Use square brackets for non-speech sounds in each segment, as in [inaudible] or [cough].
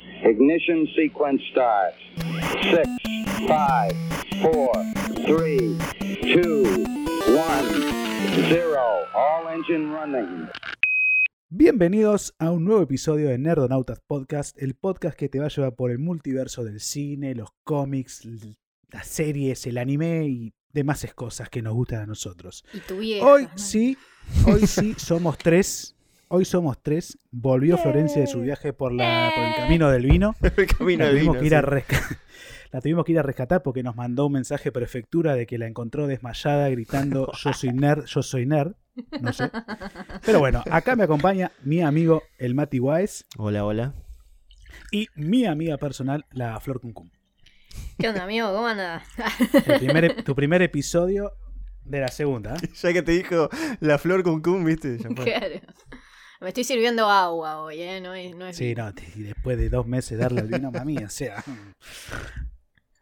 Ignition sequence starts. Six, five, four, three, two, one, zero. All engine running. Bienvenidos a un nuevo episodio de Nerdonautas Podcast, el podcast que te va a llevar por el multiverso del cine, los cómics, las series, el anime y demás cosas que nos gustan a nosotros. Y tu vieja. Hoy ¿no? sí, hoy sí somos tres. Hoy somos tres. Volvió Florencia de su viaje por, la, por el camino del vino. [laughs] El camino La del tuvimos, vino, que ir a sí. resca- [laughs] la tuvimos que ir a rescatar porque nos mandó un mensaje prefectura de que la encontró desmayada gritando [laughs] yo soy nerd, yo soy nerd. No sé. Pero bueno, acá me acompaña mi amigo el Mati Wise Hola, hola. y mi amiga personal, la Flor Cuncum. ¿Qué onda, amigo? ¿Cómo anda? El primer tu primer episodio de la segunda. ¿eh? Ya que te dijo la flor con cum, viste, ya fue. Claro. Me estoy sirviendo agua hoy, ¿eh? No es, no es Sí, no, y después de dos meses darle el vino, mami, o sea. [laughs]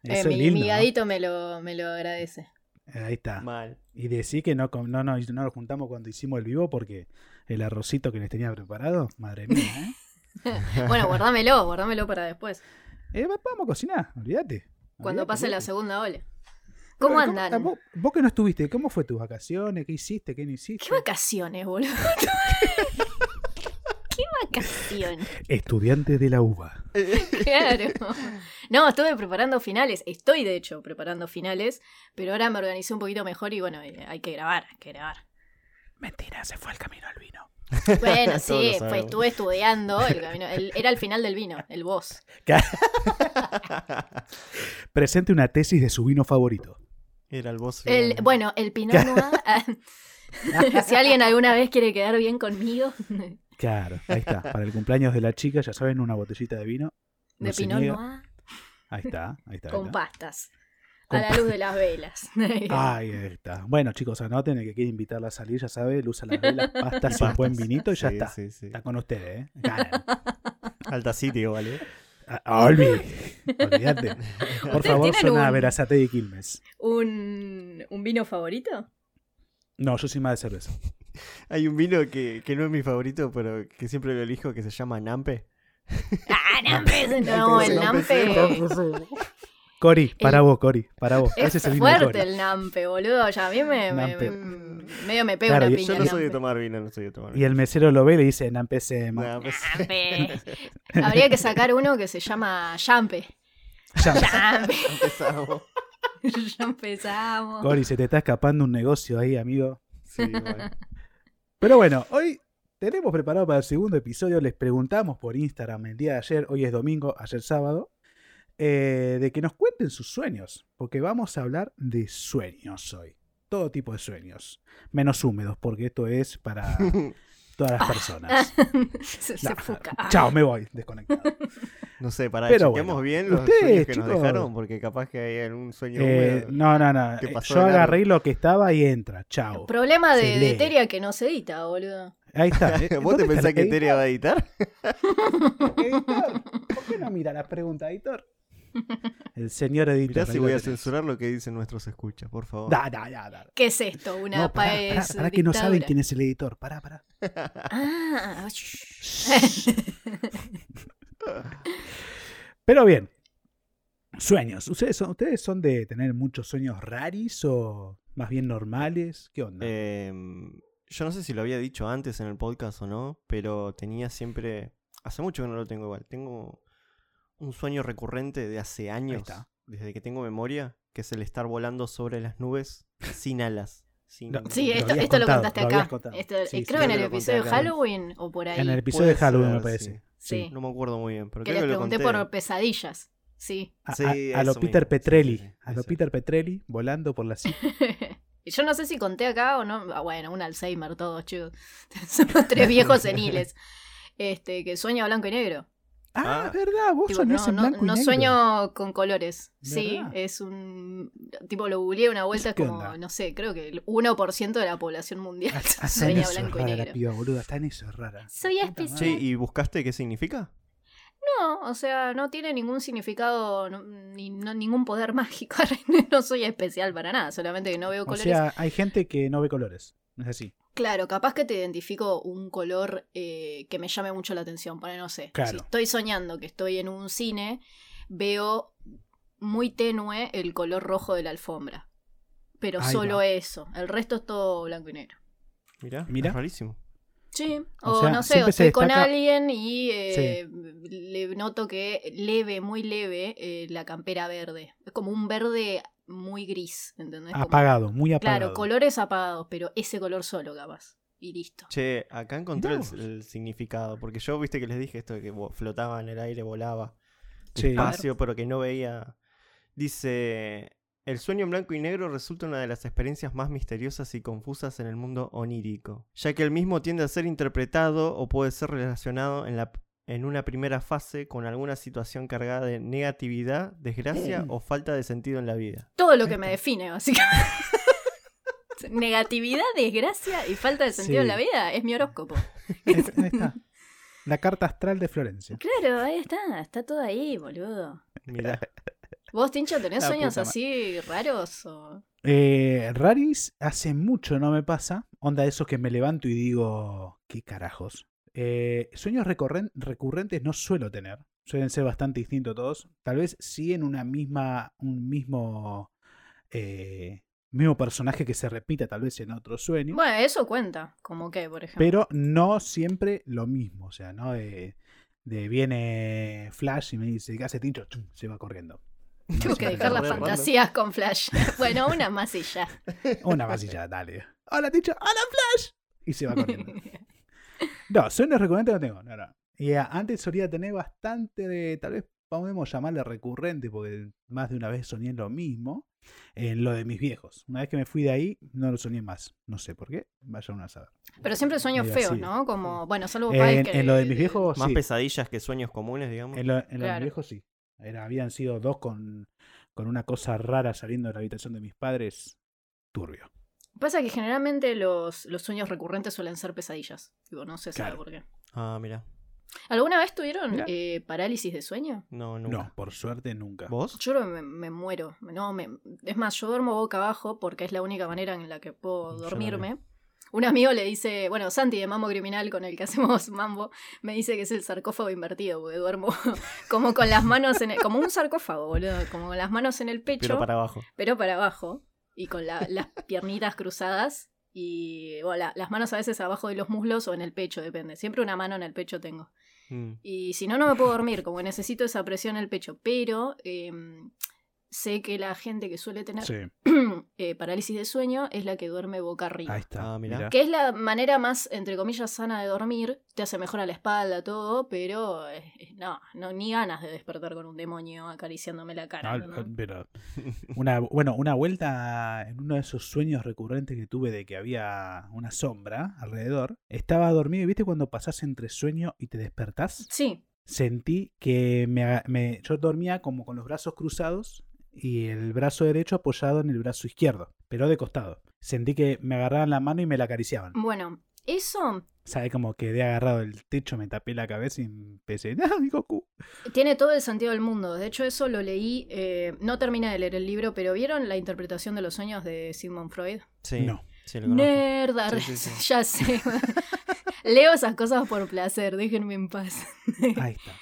Eh, Eso es mi, lindo, mi ¿no? gadito me lo, me lo agradece. Ahí está. Mal. Y decir que no, no, no, no nos juntamos cuando hicimos el vivo porque el arrocito que les tenía preparado, madre mía, ¿eh? [laughs] Bueno, guardámelo, guardámelo para después. Eh, va- vamos a cocinar, olvídate. Cuando pase la segunda ola. ¿Cómo andan? ah, vos, vos que no estuviste, ¿cómo fue tus vacaciones? ¿Qué hiciste? ¿Qué no hiciste? ¿Qué vacaciones, boludo? [laughs] ¿Qué vacaciones? Estudiante de la UBA. [laughs] Claro. No, estuve preparando finales. Estoy, de hecho, preparando finales. Pero ahora me organicé un poquito mejor y bueno, eh, hay que grabar, hay que grabar. Mentira, se fue al camino al vino. Bueno, [laughs] sí, sabemos. estuve estudiando. el camino- el- era el final del vino, el boss. Presente una tesis de su vino favorito. Era el boss. El, bueno, el Pinot Noir. [laughs] ah, [laughs] si alguien alguna vez quiere quedar bien conmigo, [laughs] Claro, ahí está. Para el cumpleaños de la chica, ya saben, una botellita de vino. No de Pinot niega. Noir Ahí está, ahí está. ahí con está. pastas. Con A la luz de las velas. Ahí está. Bueno, chicos, anoten el que quiere invitarla a salir, ya sabe, luz a las velas, pastas y un buen vinito y ya Sí, está. Sí, sí. Está con ustedes, ¿eh? Ganan. Alta City, ¿vale? Ah, Olvi, [laughs] olvídate. Por ¿Ustedes favor, suena a Verazate y Quilmes. ¿Un, ¿Un vino favorito? No, yo soy más de cerveza. Hay un vino que, que no es mi favorito, pero que siempre lo elijo, que se llama Nampe. Ah, Nampe. [laughs] No, el Nampe Nampe. Cori, para El- vos, Cori, para vos. Es Ese el fuerte Cori. el Nampe, boludo. Ya a mí me, me- Nampe. me- medio me pega Claro, una y- piña. Yo no el soy de Nampe. tomar vino, no soy de tomar Y vino. el mesero lo ve y le dice, más. Nah, pues- Nampe. [laughs] Habría que sacar uno que se llama Champe. Ya, Champe. [laughs] empezamos. [laughs] ya empezamos. Cori, se te está escapando un negocio ahí, amigo. Sí, bueno. Pero bueno, hoy tenemos preparado para el segundo episodio. Les preguntamos por Instagram el día de ayer, hoy es domingo, ayer sábado, eh, de que nos cuenten sus sueños. Porque vamos a hablar de sueños hoy. Todo tipo de sueños. Menos húmedos, porque esto es para [laughs] todas las personas. [laughs] se, se No, fuca. Chao, me voy, desconectado. [laughs] No sé, para Pero bueno, bien los ustedes, sueños que chicos- nos dejaron, porque capaz que hay algún sueño Eh, húmedo. no, no, no. ¿Qué Eh, pasó Yo agarré lo que estaba y entra. Chao. Problema de, de lee. Teria que no se edita, boludo. Ahí está. ¿Vos te ¿Dónde está pensás que editor? Teria va a editar? Editor, ¿por qué no mira las preguntas, editor? El señor editor. Mirá si voy a censurar lo que dicen nuestros escuchas, por favor. Da, da, da, da. ¿Qué es esto? Una No, pará, país pará, pará que no saben quién es el editor. Pará, pará. Ah, [laughs] Pero bien. Sueños. ¿Ustedes son, ¿Ustedes son de tener muchos sueños raris o más bien normales? ¿Qué onda? Em, yo no sé si lo había dicho antes en el podcast o no, pero tenía siempre. Hace mucho que no lo tengo igual. Tengo un sueño recurrente de hace años, está. desde que tengo memoria, que es el estar volando sobre las nubes [laughs] sin alas. Sin... No, Sí, esto, lo contado, contaste lo acá. Esto- Sí, eh, sí, creo que en el episodio de. Halloween o por ahí. en el episodio de Halloween, me parece. Sí. No me acuerdo muy bien, pero que creo les que lo pregunté conté. por pesadillas. Sí. A, Sí, a- a lo Peter mismo. Petrelli. Sí, sí, sí, a lo eso. Peter Petrelli volando por la [laughs] Yo no sé si conté acá o no. Ah, bueno, un Alzheimer todos, chicos. [laughs] Somos tres viejos seniles. Este, que sueña blanco y negro. Ah, Ah. es verdad, vos Tipo, soñás no, en no, blanco y no negro. sueño con colores. Sí, es un. Tipo, lo googleé una vuelta, es ¿Qué como, onda? no sé, creo que el 1% de la población mundial sueña [laughs] eso blanco y la negro. piba, boluda. Está en eso, es rara. Soy especial. Che, ¿y buscaste qué significa? No, o sea, no tiene ningún significado, no- ni no- ningún poder mágico. [laughs] no soy especial para nada, solamente que no veo O colores. sea, hay gente que no ve colores. No es así. Claro, capaz que te identifico un color eh, que me llame mucho la atención. Para no sé. Claro. Si estoy soñando que estoy en un cine, veo muy tenue el color rojo de la alfombra. Pero Ahí solo va. eso. El resto es todo blanco y negro. Mirá, Mirá. es rarísimo. Sí, O o, sea, no sé, o estoy con alguien y eh, le noto que leve, muy leve, eh, la campera verde. Es como un verde muy gris, ¿entendés? Apagado, muy apagado. Claro, colores apagados, pero ese color solo, capaz. Y listo. Che, acá encontré el, significado. Porque yo, viste que les dije esto de que flotaba en el aire, volaba Sí. espacio, pero que no veía. Dice. El sueño en blanco y negro resulta una de las experiencias más misteriosas y confusas en el mundo onírico, ya que el mismo tiende a ser interpretado o puede ser relacionado en, la, en una primera fase con alguna situación cargada de negatividad, desgracia o falta de sentido en la vida. Todo lo que me define, básicamente. [laughs] Negatividad, desgracia y falta de sentido Sí. en la vida es mi horóscopo. [laughs] Ahí, está. La carta astral de Florencia. Claro, ahí está, está todo ahí, boludo. Mirá. ¿Vos, Tincho, tenés La sueños así raros? O... Eh, Raris hace mucho no me pasa. Onda esos que me levanto y digo, ¿qué carajos? Eh, sueños recurrentes no suelo tener. Suelen ser bastante distintos todos. Tal vez sí en una misma, un mismo, eh, mismo personaje que se repita tal vez en otro sueño. Bueno, eso cuenta. ¿Como qué, por ejemplo? pero no siempre lo mismo. O sea, ¿no? De, de viene Flash y me dice, ¿qué hace Tincho? Chum, Se va corriendo. No [laughs] Tengo que dejar las fantasías con Flash. [laughs] bueno, una ya. [laughs] Una ya, dale. Hola, Tincho. Hola, Flash. Y se va corriendo. No, sueños recurrentes no tengo, no, no. Y a- antes solía tener bastante de, tal vez podemos llamarle recurrente, porque más de una vez soñé lo mismo, en lo de mis viejos. Una vez que me fui de ahí, no lo soñé más. No sé por qué, vaya uno a saber. Pero siempre sueños feos. ¿no? Como, bueno, salvo Páez En, que... en lo de mis viejos, Más sí. pesadillas que sueños comunes, digamos. En lo, en lo de mis viejos, sí. Era, habían sido dos con, con una cosa rara saliendo de la habitación de mis padres. Turbio. Pasa que generalmente los, los sueños recurrentes suelen ser pesadillas. Digo, no sabe Claro. por qué. Ah, mira. ¿Alguna vez tuvieron eh, parálisis de sueño? No, nunca. No, por suerte nunca. ¿Vos? Yo me, me muero. No, me, es más, yo duermo boca abajo porque es la única manera en la que puedo dormirme. Un amigo le dice, bueno, Santi de Mambo Criminal, con el que hacemos [laughs] Mambo, me dice que es el sarcófago invertido, porque duermo [laughs] como con las manos en el, como un sarcófago, boludo, como con las manos en el pecho, Pero para abajo. pero para abajo, y con la- las [laughs] piernitas cruzadas, y bueno, la- las manos a veces abajo de los muslos o en el pecho, depende. Siempre una mano en el pecho tengo. Mm. Y si no, no me puedo dormir, como que necesito esa presión en el pecho. Pero em, sé que la gente que suele tener Sí, [clears throat] eh, parálisis de sueño es la que duerme boca arriba. ahí está. Ah, mirá. Que es la manera más, entre comillas, sana de dormir. Te hace mejor a la espalda, todo, pero eh, eh, no, no, ni ganas de despertar con un demonio acariciándome la cara. No, ¿no? pero una, bueno, una vuelta en uno de esos sueños recurrentes que tuve de que había una sombra alrededor, estaba dormido y viste cuando pasás entre sueño y te despertás, Sí, sentí que me, me- yo dormía como con los brazos cruzados y el brazo derecho apoyado en el brazo izquierdo, pero de costado. Sentí que me agarraban la mano y me la acariciaban. bueno, eso ¿Sabe? Como quedé agarrado del techo, me tapé la cabeza y empecé, [laughs] ¡ah, mi Goku! tiene todo el sentido del mundo. De hecho, eso lo leí, eh, no terminé de leer el libro, pero ¿vieron la interpretación de los sueños de Sigmund Freud? Sí. No. Sí, lo conozco. Nerd, Sí, sí, sí. [laughs] ya sé. [laughs] Leo esas cosas por placer, déjenme en paz. Ahí está.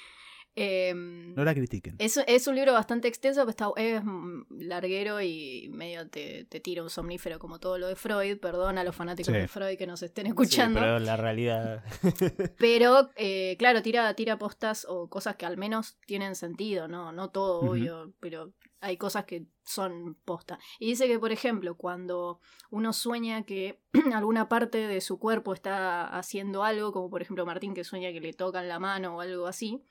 Em, No la critiquen. es, es un libro bastante extenso, pero está, es larguero y medio te, te tira un somnífero como todo lo de Freud. Perdón a los fanáticos Sí. de Freud que nos estén Sí, escuchando. pero la realidad. [laughs] Pero, eh, claro, tira, tira postas o cosas que al menos tienen sentido, ¿no? No todo, obvio, pero hay cosas que son posta. Y dice que, por ejemplo, cuando uno sueña que [clears throat] alguna parte de su cuerpo está haciendo algo, como por ejemplo Martín que sueña que le tocan la mano o algo así,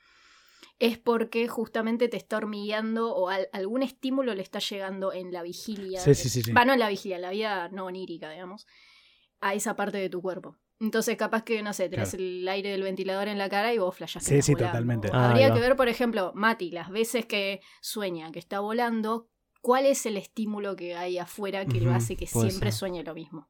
es porque justamente te está hormigueando o al- algún estímulo le está llegando en la vigilia. Sí, sí, sí, sí. Va, no en la vigilia, en la vida no onírica, digamos, a esa parte de tu cuerpo. Entonces, capaz que, no sé, tenés Claro. el aire del ventilador en la cara y vos flashás que Sí, sí, volando. totalmente. Ah, Habría que ver, por ejemplo, Mati, las veces que sueña que está volando, ¿cuál es el estímulo que hay afuera que lo hace que siempre ser. sueñe lo mismo?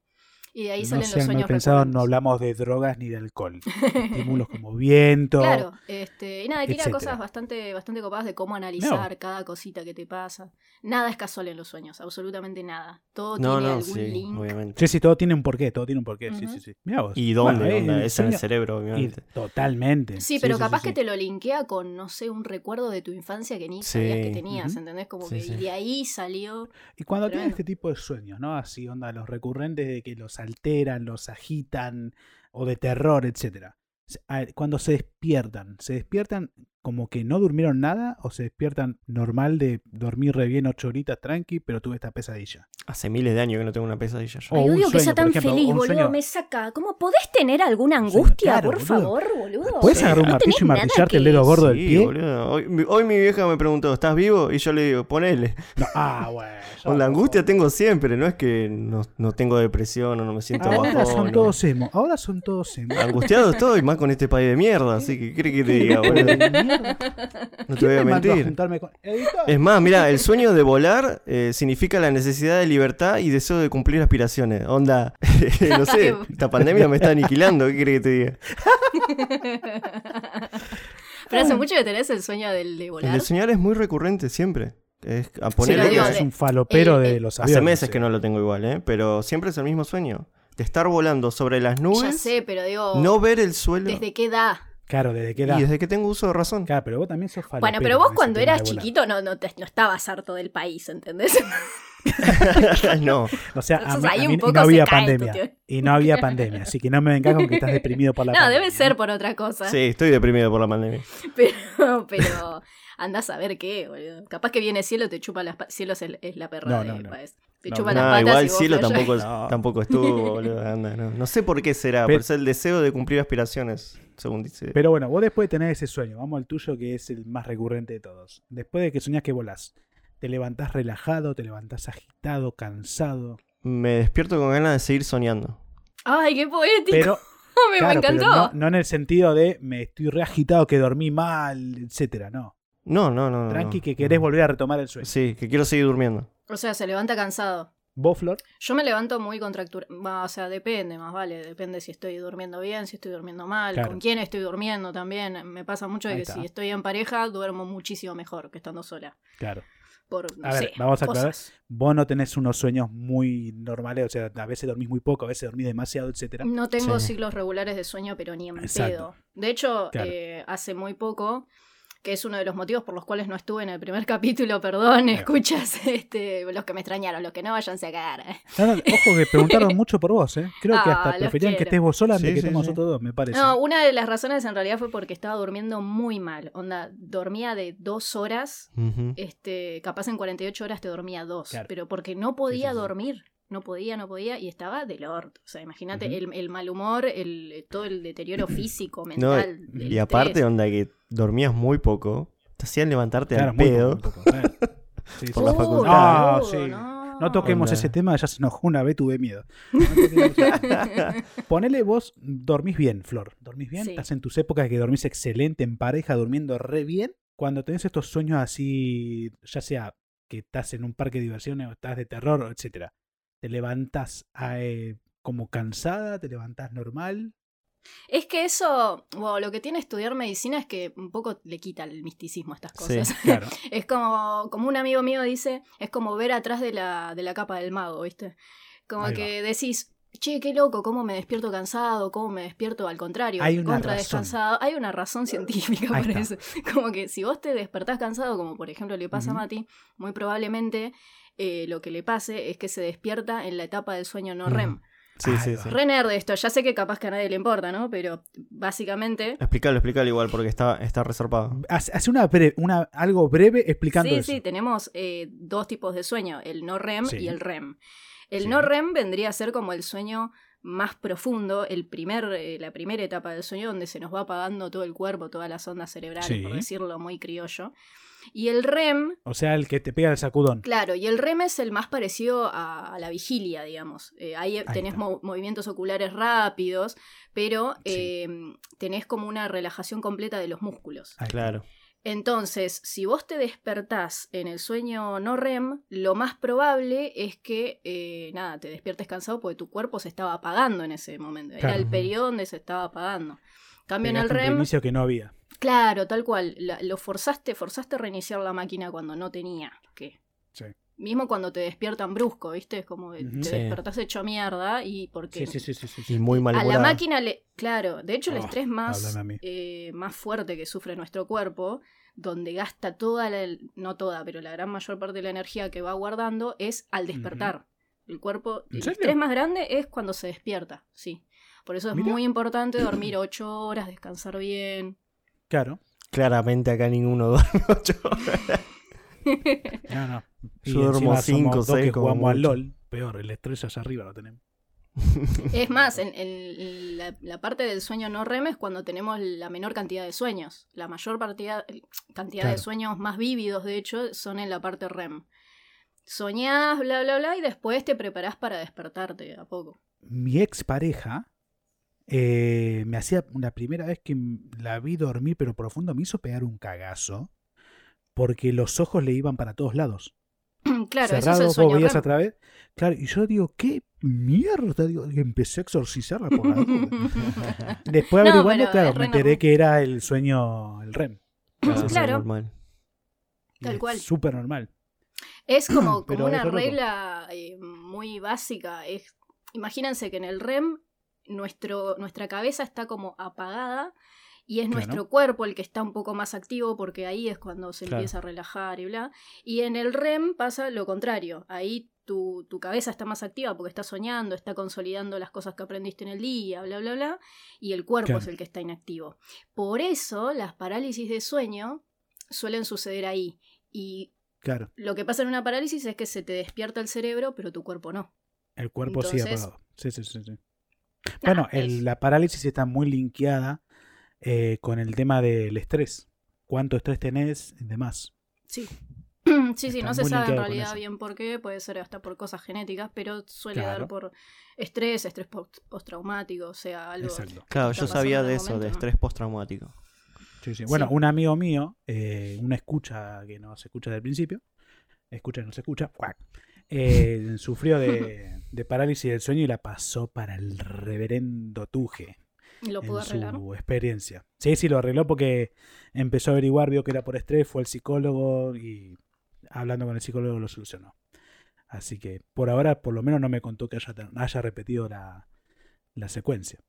Y de ahí no salen los sueños pensados, no hablamos de drogas ni de alcohol. [laughs] Estímulos como viento. Claro, este, y nada, tira etcétera. cosas bastante, bastante copadas de cómo analizar cada cosita que te pasa. Nada es casual en los sueños, absolutamente nada. Todo No, tiene no, algún sí, link. obviamente. Sí, sí, todo tiene un porqué, todo tiene un porqué. Sí, sí, sí. Mirá vos. ¿Y dónde? Bueno, onda? el es en el cerebro, y obviamente. totalmente. Sí, pero sí, capaz sí, que sí. te lo linkea con, no sé, un recuerdo de tu infancia que ni Sí, sabías que tenías, ujú. ¿entendés? Como Sí, que sí. y de ahí salió. Y cuando Tremendo. este tipo de sueños, ¿no? Así, onda, los recurrentes de que los alteran, los agitan, o de terror, a- Cuando se despiertan, ¿se despiertan como que no durmieron nada o se despiertan normal de dormir re bien ocho horitas tranqui, pero tuve esta pesadilla? Hace miles de años que no tengo una pesadilla yo. O Ay, odio que sea tan ejemplo, feliz, boludo. sueño- Me saca. ¿Cómo podés tener alguna angustia, claro, por boludo. favor, boludo? ¿Puedes Sí. agarrar un No martillo y martillarte el dedo gordo del Sí, pie? boludo. Hoy, mi- hoy mi vieja me preguntó, ¿estás vivo? Y yo le digo, ponele. No, ah, bueno. [laughs] Con la angustia tengo siempre, no es que no, no tengo depresión o no me siento Ahora bajón. son no. todos emo. Ahora son todos emo. Angustiado estoy, más con este país de mierda, [laughs] así ¿qué crees que te diga, [laughs] boludo? No te ¿Quién voy a mentir. Es más, mira, el sueño de volar eh, significa la necesidad de libertad y deseo de cumplir aspiraciones. Onda, [laughs] no sé, esta pandemia me está aniquilando, ¿qué crees que te diga? [laughs] Pero hace mucho que tenés el sueño del de El volar. de soñar es muy recurrente siempre. Es a Sí, de- un falopero el- de el- los hace aviones. meses sí. que no lo tengo igual, ¿eh? Pero siempre es el mismo sueño. De estar volando sobre las Ya nubes, sé, pero digo, no ver el suelo. ¿desde qué edad? Claro, desde que era. Y desde que tengo uso de razón. Claro, pero vos también sos falopero. Bueno, pero vos cuando eras chiquito no, no, te- no estabas harto del país, ¿entendés? [laughs] no. O sea, a mí, a no había pandemia. Y no había pandemia. Así que no me vengas con que estás deprimido por la no, pandemia. debe ser por otra cosa. Sí, estoy deprimido por la pandemia. [laughs] Pero, pero andás a ver qué, boludo. Capaz que viene cielo, te chupa las patas. Cielo es, el- es la perra No, de no, no. Paez. Te No, chupa no. las No, patas. igual y vos cielo tampoco, No. tampoco estuvo, boludo. anda, no. no sé por qué será, Pero- por ser el deseo de cumplir aspiraciones, según dice. Pero bueno, vos después de tener ese sueño, vamos al tuyo que es el más recurrente de todos. Después de que soñás que volás, te levantás relajado, te levantás agitado, cansado. Me despierto con ganas de seguir soñando. Ay, qué poético. Pero, [laughs] me, claro, me pero encantó. no, no en el sentido de me estoy reagitado, que dormí mal, etcétera, no. No, no, no. Tranqui, no. que querés volver a retomar el sueño. Sí, que quiero seguir durmiendo. O sea, se levanta cansado. ¿Vos, Flor? Yo me levanto muy contracturado. O sea, depende, más vale. Depende si estoy durmiendo bien, si estoy durmiendo mal, Claro. con quién estoy durmiendo también. Me pasa mucho de que si estoy en pareja, duermo muchísimo mejor que estando sola. Claro. Por, no A ver, sé, vamos a aclarar. cosas. Vos no tenés unos sueños muy normales, o sea, a veces dormís muy poco, a veces dormís demasiado, etcétera. No tengo Sí. ciclos regulares de sueño, pero ni en Exacto. pedo. De hecho, Claro. eh, hace muy poco, que es uno de los motivos por los cuales no estuve en el primer [laughs] capítulo, perdón, escuchas, este, los que me extrañaron, los que no váyanse a cagar. No, no, ojo que preguntaron [laughs] mucho por vos, ¿eh? Creo que Ah, hasta los preferían que estés vos sola antes Sí, que sí, estemos sí. nosotros dos, me parece. No, una de las razones en realidad fue porque estaba durmiendo muy mal. Onda, dormía de dos horas, este, capaz en 48 horas te dormía dos, Claro. pero porque no podía sí, sí. dormir. No podía, no podía, y estaba del orto. O sea, imagínate el, el mal humor, el, todo el deterioro físico, No, mental. el y aparte, estrés. onda, que dormías muy poco, te hacían levantarte Claro, al pedo. poco, muy poco, claro. [laughs] Sí, Por sí, la sí. facultad. Sí. no. No toquemos Onda. ese tema, ya se enojó una vez, tuve miedo. No [laughs] Ponele vos, dormís bien, Flor. ¿Dormís bien? Sí. Estás en tus épocas que dormís excelente en pareja, durmiendo re bien. Cuando tenés estos sueños así, ya sea que estás en un parque de diversiones o estás de terror, etcétera, ¿te levantás eh, como cansada? ¿Te levantás normal? Es que eso, bueno, lo que tiene estudiar medicina es que un poco le quita el misticismo a estas Sí. cosas. Claro. [laughs] Es como, como un amigo mío dice, es como ver atrás de la, de la capa del mago, ¿viste? Como Ahí que decís, che, qué loco, cómo me despierto cansado, cómo me despierto al contrario, Hay una contra razón. descansado. Hay una razón científica Ahí para está. eso. [laughs] Como que si vos te despertás cansado, como por ejemplo le pasa a Mati, muy probablemente eh, lo que le pase es que se despierta en la etapa del sueño no Ujú. REM. Sí, Ahí sí, va. sí. Re nerd esto, ya sé que capaz que a nadie le importa, ¿no? Pero básicamente... Explicalo, explicalo igual, porque está, está resarpado. Hace hace una, bre- una algo breve explicando Sí, eso. sí, tenemos eh, dos tipos de sueño, el no REM Sí. y el REM. El Sí. no REM vendría a ser como el sueño más profundo, el primer, eh, la primera etapa del sueño donde se nos va apagando todo el cuerpo, todas las ondas cerebrales, Sí. por decirlo muy criollo. Y el REM, O sea, el que te pega el sacudón. claro, y el REM es el más parecido a, a la vigilia, digamos. Eh, ahí tenés mo- movimientos oculares rápidos, pero Sí. eh, tenés como una relajación completa de los músculos. Está. Claro. Entonces, si vos te despertás en el sueño no REM, lo más probable es que, eh, nada, te despiertes cansado porque tu cuerpo se estaba apagando en ese momento. Era el periodo donde se estaba apagando. Cambio en el un REM, reinicio que no había. Claro, tal cual, la- lo forzaste, forzaste a reiniciar la máquina cuando no tenía que. Sí. Mismo cuando te despiertan brusco, ¿viste? Es como que Ujú. te Sí. despertás hecho mierda y porque Sí, sí, sí, sí, sí, muy a la máquina le. Claro, de hecho, el Oh, estrés más, eh, más fuerte que sufre nuestro cuerpo, donde gasta toda la. No toda, pero la gran mayor parte de la energía que va guardando es al despertar. El cuerpo. ¿En El serio? estrés más grande es cuando se despierta, sí. Por eso es Mira. muy importante dormir ocho horas, descansar bien. Claro. Claramente acá ninguno [laughs] duerme ocho horas. No, no. Y Yo duermo encima somos cinco, dos seis que como jugamos al. LOL. Peor, el estrés allá arriba lo tenemos. [laughs] Es más, en, en la, la parte del sueño no REM es cuando tenemos la menor cantidad de sueños. La mayor partida- cantidad de sueños más vívidos, de hecho, son en la parte REM. Soñás, bla, bla, bla, y después te preparás para despertarte a poco. Mi expareja eh, me hacía la primera vez que la vi dormir, pero profundo, me hizo pegar un cagazo. Porque los ojos le iban para todos lados. [clears throat] claro, Cerrados, eso es el vos veías a través. Claro, y yo digo, ¿qué mierda? Digo, y empecé a exorcizarla por la duda. [laughs] Después No, averiguando, claro, me enteré normal. que era el sueño, el REM. Es Claro. normal. Y Tal es cual. Súper normal. Es como, [clears throat] como una regla eh, muy básica. Es, imagínense que en el REM nuestro, nuestra cabeza está como apagada y es Claro. nuestro cuerpo el que está un poco más activo porque ahí es cuando se Claro. empieza a relajar y bla. Y en el REM pasa lo contrario. Ahí tu, tu cabeza está más activa porque está soñando, está consolidando las cosas que aprendiste en el día, bla, bla, bla. Y el cuerpo Claro. es el que está inactivo. Por eso las parálisis de sueño suelen suceder ahí. Y Claro, lo que pasa en una parálisis es que se te despierta el cerebro, pero tu cuerpo no. el cuerpo Entonces- apagado. Sí, sí, sí. sí. Nah, Bueno, el- la parálisis está muy linkeada eh, con el tema del estrés. ¿Cuánto estrés tenés y demás? Sí. [clears throat] Sí, sí, Está no se sabe en realidad bien por qué, puede ser hasta por cosas genéticas, pero suele Claro. dar por estrés, estrés post- postraumático, o sea, algo. Exacto. Claro, yo sabía de eso, de estrés postraumático. Sí, sí. Bueno, Sí. un amigo mío, eh, una escucha que no se escucha desde el principio, escucha que no se escucha, cuac, eh, sufrió de, de parálisis del sueño y la pasó para el reverendo Tuje Lo puedo en arreglar. su experiencia. Sí, sí, lo arregló porque empezó a averiguar, vio que era por estrés, fue al psicólogo y hablando con el psicólogo lo solucionó. Así que por ahora, por lo menos no me contó que haya, haya repetido la, la secuencia.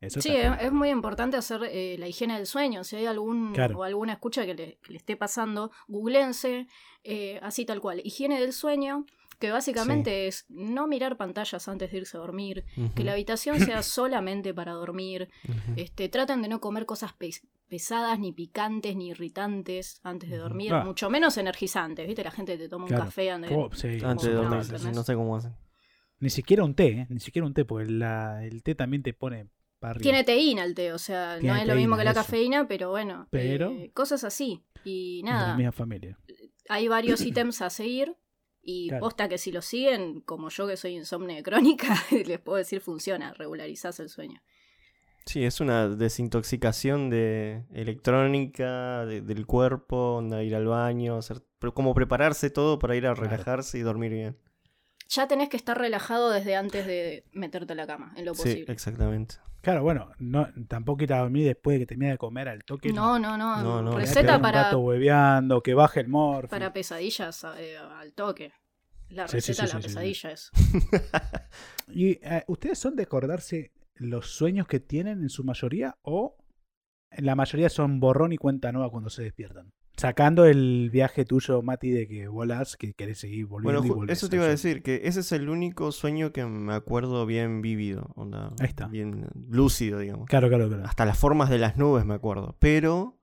Eso Sí, es, es muy importante hacer eh, la higiene del sueño. Si hay algún Claro. o alguna escucha que le, que le esté pasando, googlense, eh, así tal cual. Higiene del sueño, que básicamente es no mirar pantallas antes de irse a dormir, que la habitación sea [coughs] solamente para dormir, este, traten de no comer cosas pes- pesadas, ni picantes, ni irritantes antes de dormir, Ah. mucho menos energizantes, ¿viste? La gente te toma un café antes de... Oh, sí, Antes de dormir, no sé cómo hacen. Ni siquiera un té, ¿eh? ni siquiera un té, porque la- el té también te pone para arriba. Tiene teína el té, o sea, Tiene no es lo mismo que la eso. cafeína, pero bueno, Pero- eh, cosas así. Y de nada, la misma familia. hay varios [coughs] ítems a seguir y Claro. posta que si lo siguen, como yo que soy insomne crónica, [laughs] les puedo decir funciona, regularizás el sueño. Sí, es una desintoxicación de electrónica, de- del cuerpo, onda, ir al baño, hacer, pero como prepararse todo para ir a Claro. relajarse y dormir bien. Ya tenés que estar relajado desde antes de meterte a la cama, en lo Sí, posible. exactamente. Claro, bueno, no, tampoco ir a dormir después de que termine de comer al toque. No, no, no, No, no, receta un para, rato hueveando, que baje el morfo. para pesadillas eh, al toque. La Sí, sí, receta sí, de la sí, sí, pesadilla es. [laughs] ¿Y eh, ustedes son de acordarse los sueños que tienen en su mayoría o en la mayoría son borrón y cuenta nueva cuando se despiertan? Sacando el viaje tuyo, Mati, de que volás, que querés seguir volviendo Bueno, y volvés eso te iba a decir, que ese es el único sueño que me acuerdo bien vívido, onda, Ahí está. bien lúcido, digamos. Claro, claro, claro. Hasta las formas de las nubes me acuerdo, pero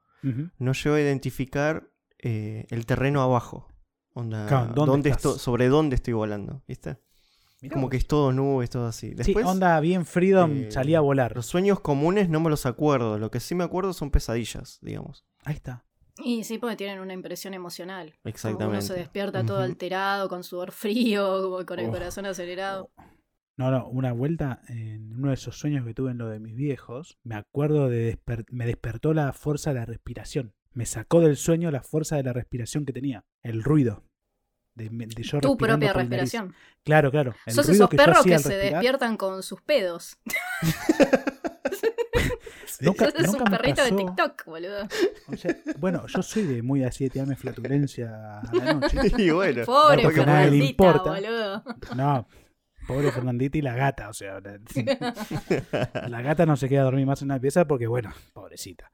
no llego a identificar eh, el terreno abajo. Onda, Claro, ¿dónde sobre dónde estoy volando, ¿viste? Mirá Como vos. que es todo nubes, todo así. Sí, onda bien Freedom, eh, salía a volar. los sueños comunes no me los acuerdo. Lo que sí me acuerdo son pesadillas, digamos. Ahí está. Y sí, porque tienen una impresión emocional. Como Exactamente. uno se despierta todo alterado, con sudor frío, como con el Oh. corazón acelerado. No, no, una vuelta en uno de esos sueños que tuve en lo de mis viejos, me acuerdo de desper- me despertó la fuerza de la respiración. Me sacó del sueño la fuerza de la respiración que tenía, el ruido. De, de yo Tu propia respiración. Claro, claro. El Sos ruido esos que yo perros hacía que al se respirar, despiertan con sus pedos. [laughs] Nunca, nunca un me perrito de pasó- TikTok, boludo. o sea, bueno, yo soy de muy así de tirarme flatulencia a la noche. [laughs] y bueno, Pobre porque a nadie le importa. boludo. No, pobre Fernandita y la gata, o sea, la, [laughs] la gata no se queda a dormir más en la pieza porque, bueno, pobrecita.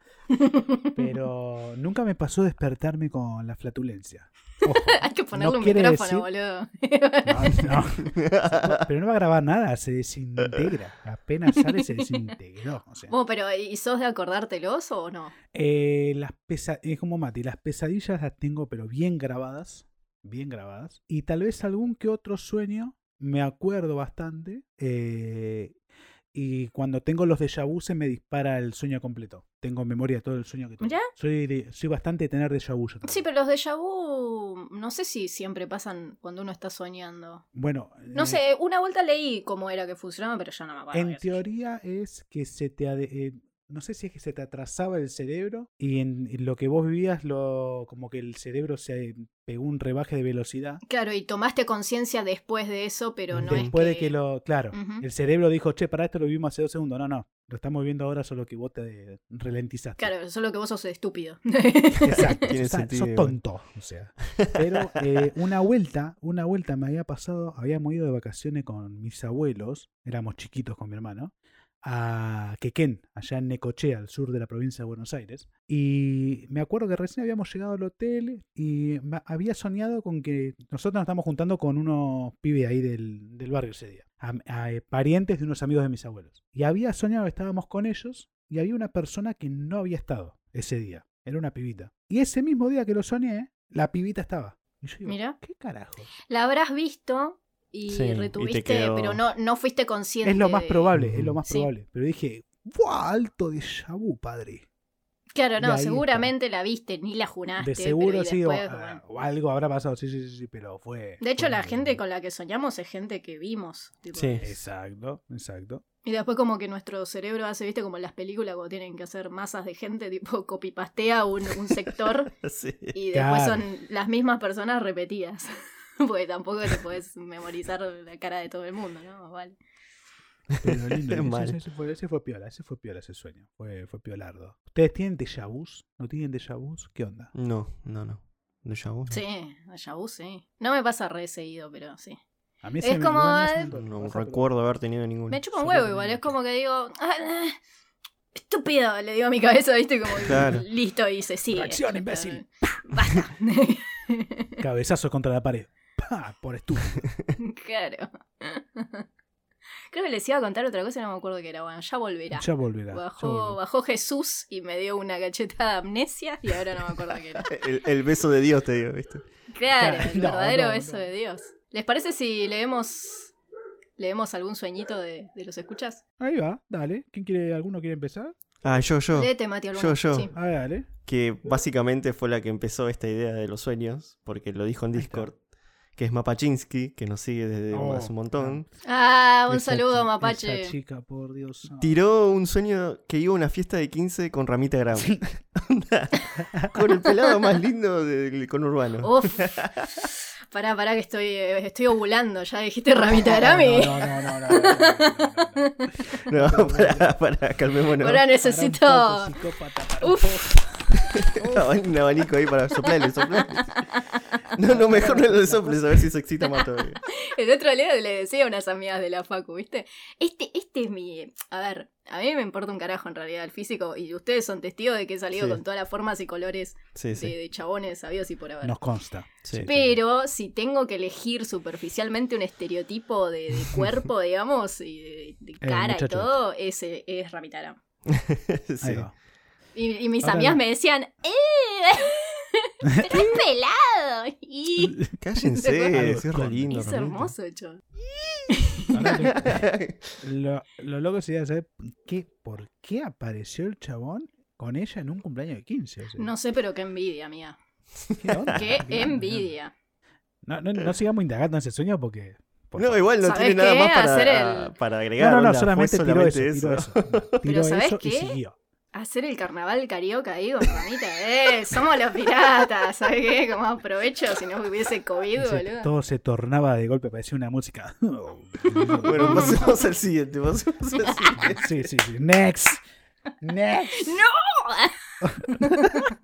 Pero nunca me pasó despertarme con la flatulencia. [laughs] Hay que ponerle no un micrófono, boludo. no, no. [laughs] Pero no va a grabar nada, se desintegra. Apenas sale, se desintegró. O sea, pero ¿y sos de acordártelos o no? Eh, las pesa es como Mati, las pesadillas las tengo pero bien grabadas, bien grabadas. Y tal vez algún que otro sueño me acuerdo bastante. eh, y cuando tengo los déjà vu se me dispara el sueño completo. Tengo memoria de todo el sueño que tengo. ¿Mirá? Soy, de- soy bastante de tener déjà vu yo. Sí, pero los déjà vu no sé si siempre pasan cuando uno está soñando. Bueno, No eh, sé, una vuelta leí cómo era que funcionaba, pero ya no me acuerdo. En teoría es que se te... eh, no sé si es que se te atrasaba el cerebro y en, en lo que vos vivías, lo, como que el cerebro se pegó un rebaje de velocidad. Claro, y tomaste conciencia después de eso, pero no Después es de que lo... Claro, el cerebro dijo, che, para esto lo vimos hace dos segundos. No, no, lo estamos viendo ahora, solo que vos te ralentizaste. Claro, solo que vos sos estúpido. Exacto, [laughs] sos- tonto, o sea. Pero eh, una vuelta, una vuelta me había pasado, habíamos ido de vacaciones con mis abuelos, éramos chiquitos con mi hermano, a Quequén, allá en Necochea, al sur de la provincia de Buenos Aires. Y me acuerdo que recién habíamos llegado al hotel y había soñado con que nosotros nos estamos juntando con unos pibes ahí del, del barrio ese día, a- a, eh, parientes de unos amigos de mis abuelos. Y había soñado que estábamos con ellos y había una persona que no había estado ese día. Era una pibita. Y ese mismo día que lo soñé, la pibita estaba. Y yo digo, Mira. ¿qué carajo? La habrás visto y Sí, y te retuviste, quedó- pero no, no fuiste consciente. Es lo más de- probable, es lo más Sí. probable. Pero dije, ¡buah! Alto de vu, padre. Claro, no, seguramente la viste, ni la junaste. De seguro sí, después, ah, bueno. o algo habrá pasado, sí, sí, sí, sí, pero fue. De hecho, fue la gente con la que soñamos es gente que vimos. tipo. Sí. Exacto, exacto. Y después como que nuestro cerebro hace, viste, como en las películas cuando tienen que hacer masas de gente, tipo [laughs] copipastea un, un sector [laughs] Sí. y después Claro. son las mismas personas repetidas. [laughs] Porque tampoco te puedes memorizar la cara de todo el mundo, ¿no? Vale. Pero lindo, [laughs] ese, ese fue, ese fue piola, ese fue piola ese sueño. Fue, fue piolardo. ¿Ustedes tienen déjà vus? ¿No tienen déjà vus? ¿Qué onda? No, no, no. Déjà vu, no. Sí, déjà vu, sí. No me pasa re seguido, pero sí. A mí Es como, no, no No pasa, pero- recuerdo haber tenido ninguno. Me chupa un huevo igual, es como que digo, "Ah, ah, estúpido, le digo a mi cabeza, viste, como Claro. listo y se sigue. Reacción, imbécil. Basta. Cabezazo contra la pared. ¡Pah! Por estúpido. [laughs] claro. Creo que les iba a contar otra cosa y no me acuerdo qué era. Bueno, ya volverá. Ya volverá. ya Bajó, volverá. bajó Jesús y me dio una cachetada de amnesia y ahora no me acuerdo qué era. [laughs] El, el beso de Dios, te digo, ¿viste? Claro, el No, verdadero no, beso no. de Dios. ¿Les parece si leemos leemos algún sueñito de, de los escuchas? Ahí va, dale. ¿Quién quiere, alguno quiere empezar? Ah, yo, yo. Léete, Mati, alguno. Yo, yo. Sí. A ver, dale. Que básicamente fue la que empezó esta idea de los sueños, porque lo dijo en. Discord que es Mapachinsky, que nos sigue desde oh, hace un montón. Ah, un saludo, Mapache. Esa chica, por Dios. Tiró un sueño que iba a una fiesta de 15 con Ramita Grau. [laughs] Con el pelado más lindo del conurbano. Uf. Pará, pará, que estoy, eh, estoy ovulando. Ya dijiste Ramita Grami. No, no, no, no. No, no, pará, pará, calmémonos. Ahora necesito. Uf. [laughs] Un abanico ahí para soplarle, soplarle. No, no, mejor no lo soples, a ver si se excita más todavía. [laughs] El otro día le decía a unas amigas de la Facu, ¿viste? Este, este es mi. A ver, a mí me importa un carajo en realidad el físico y ustedes son testigos de que he salido Sí. con todas las formas y colores Sí, de, sí. de chabones sabidos y por haber. Nos consta. Sí. Pero si tengo que elegir superficialmente un estereotipo de, de [laughs] cuerpo, digamos, y de, de cara y todo, ese es Ramitaram. [laughs] Ahí Sí. va. Y, y mis Ahora amigas no. me decían, ¡eh! ¡Pero es pelado! Y [laughs] Cállense, [laughs] es re lindo. es hermoso, hecho. Ahora [laughs] lo, lo loco sería saber qué, por qué apareció el chabón con ella en un cumpleaños de 15. o sea, No sé, pero qué envidia, amiga. ¿qué onda? ¡Qué ¿Qué onda? envidia! No, no, no sigamos indagando en ese sueño porque. por No, igual no ¿Sabés tiene nada qué? más para, el- para agregar. no, no, fue solamente tiró eso, solamente tiró eso. Tiró ¿sabés eso y qué? siguió. Hacer el carnaval carioca ahí con Ramita, eh, somos los piratas, ¿sabes qué? Como aprovecho si no hubiese COVID, Se- boludo. todo se tornaba de golpe, parecía una música. [laughs] Bueno, pasemos al siguiente. Pasemos al siguiente. sí, sí, sí. Next. Next. [laughs]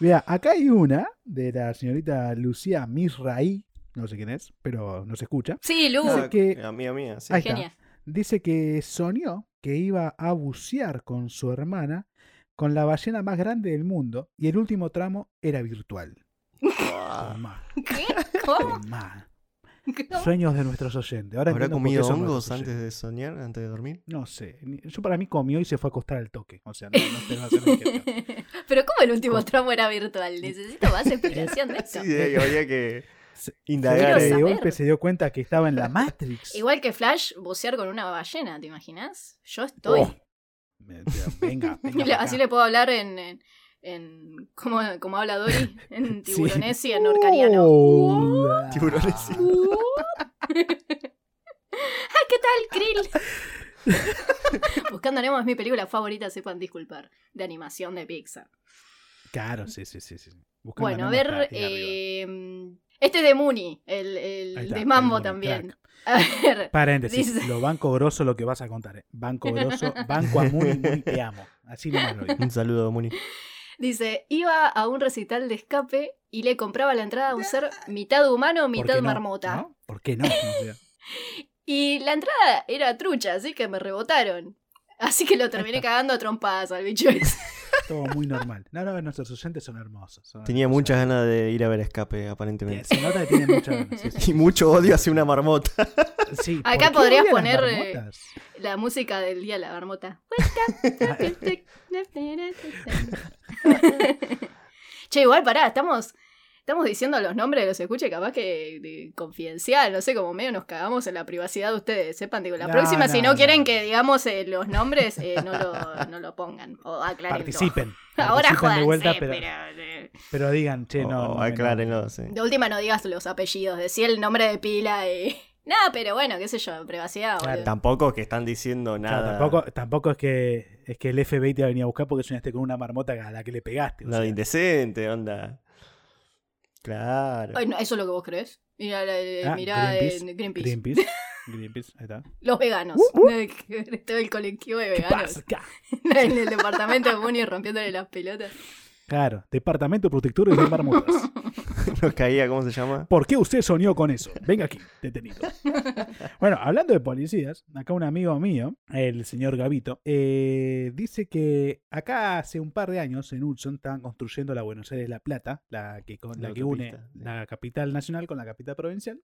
Mira, acá hay una de la señorita Lucía Misraí, no sé quién es, pero no se escucha. Sí, Lu, Dice que- Amiga mía, sí. Ahí está. Dice que soñó que iba a bucear con su hermana con la ballena más grande del mundo y el último tramo era virtual. [laughs] ¿Qué? ¿Cómo? Sueños de nuestros oyentes. Ahora ¿Habrá comido hongos antes de soñar, antes de dormir? No sé. Yo para mí comió y se fue a acostar al toque. O sea, no, no hacer [laughs] Pero ¿cómo el último tramo era virtual? Necesito más [laughs] explicación de esto. Sí, de ahí habría que indagar. De golpe se dio cuenta que estaba en la Matrix. Igual que Flash, bucear con una ballena, ¿te imaginas? Yo estoy. Oh. Venga, [laughs] venga. Así acá. le puedo hablar en. en, en- ¿cómo, cómo habla Dory? [laughs] En Sí. tiburonés y en norcariano. Hola. Tiburones. [laughs] ¡Ay, qué tal, Krill! Buscando Nemo es mi película favorita, sepan disculpar, de animación de Pixar. Claro, sí, sí, sí. sí. Buscando Bueno, a ver, eh, este es de Mooney, el, el está, de Mambo también. crack. [laughs] A ver, Paréntesis, Dice- lo banco grosso lo que vas a contar. eh. Banco grosso, [laughs] banco a Muni, Muni, te amo. Así nomás lo digo. Un saludo, Muni. dice, iba a un recital de escape y le compraba la entrada a un ser mitad humano, ¿Por mitad qué no? marmota. ¿No? ¿Por qué no? O sea, [laughs] Y la entrada era trucha, así que me rebotaron. Así que lo terminé cagando a trompadas al bicho ese. Todo muy normal. No, no, nuestros oyentes son hermosos. son Tenía hermosos. muchas ganas de ir a ver escape, aparentemente. Se nota que tiene [laughs] muchas ganas. sí, sí. Y mucho odio hacia una marmota. Sí, Acá ¿por qué podrías poner, eh? La música del día de la marmota. [laughs] [laughs] che, igual pará, estamos, estamos diciendo los nombres de los escuches, capaz que de- confidencial, no sé, como medio nos cagamos en la privacidad de ustedes. Sepan, digo, la No, próxima, si no, no quieren que digamos eh, los nombres, eh, no, lo, no lo pongan. O aclaren. Participen. [laughs] Ahora participen jodanse, de vuelta, pero... pero, eh, pero digan, che, no. Oh, aclárenlo, sí. De última no digas los apellidos, decía el nombre de pila y... [laughs] No, pero bueno, qué sé yo, privacidad. Claro. Tampoco que están diciendo Claro, nada. tampoco, tampoco es que es que el FBI te va a venir a buscar porque soñaste con una marmota a la que le pegaste. Nada sea. indecente, onda. Claro. Ay, no, ¿Eso es lo que vos crees? Mira, la, Ah, mirá Greenpeace, en Greenpeace. Greenpeace. [laughs] Greenpeace, ahí está. Los veganos. [laughs] Todo el colectivo de ¿Qué veganos. [laughs] en el departamento de Bunny rompiéndole las pelotas. Claro, Departamento Protector de Marmotas. [laughs] Nos caía, ¿cómo se llama? ¿Por qué usted soñó con eso? Venga aquí, detenido. [laughs] Bueno, hablando de policías, acá un amigo mío, el señor Gavito, eh, dice que acá hace un par de años en Hudson estaban construyendo la Buenos Aires La Plata, la que, con- la La que une sí. la capital nacional con la capital provincial,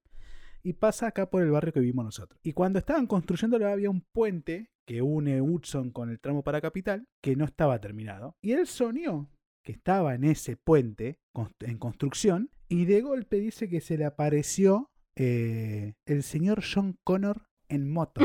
y pasa acá por el barrio que vivimos nosotros. Y cuando estaban construyéndolo había un puente que une Hudson con el tramo para capital que no estaba terminado. Y él soñó que estaba en ese puente en construcción y de golpe dice que se le apareció eh, el señor John Connor en moto.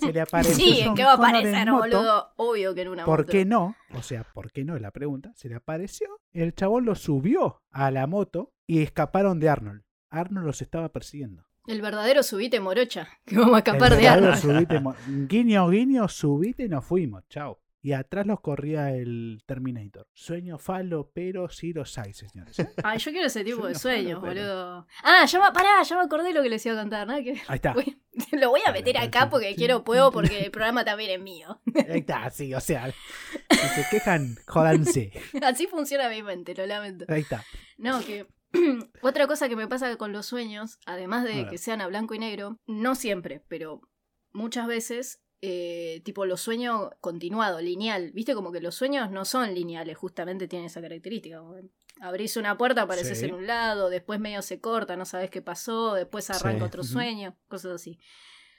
Se le [laughs] apareció Sí, ¿en qué va a aparecer, moto. boludo? Obvio que en una ¿Por moto. qué no? O sea, ¿por qué no? Es la pregunta. Se le apareció, el chabón lo subió a la moto y escaparon de Arnold. Arnold los estaba persiguiendo. El verdadero subite morocha. Que vamos a escapar El de Arnold. subite guiño, guiño, subite y nos fuimos. Chao. Y atrás los corría el Terminator. Sueño falo, pero sí los hay, señores. ¿eh? Ay, yo quiero ese tipo de sueños, pero- boludo. Ah, ya me, pará, ya me acordé lo que les iba a contar, ¿no? Que Ahí está. [laughs] voy- [laughs] lo voy a meter acá porque quiero, puedo, porque el programa también es mío. [laughs] Ahí está, sí, o sea. Si se quejan, jódanse. Así funciona mi mente, lo lamento. Ahí está. No, que [clears throat] otra cosa que me pasa con los sueños, además de que sean a blanco y negro, no siempre, pero muchas veces, eh, tipo los sueños continuado, lineal. Viste como que los sueños no son lineales, justamente tienen esa característica. Abrís una puerta, apareces Sí. en un lado, después medio se corta, no sabes qué pasó, después arranca Sí. otro sueño, cosas así.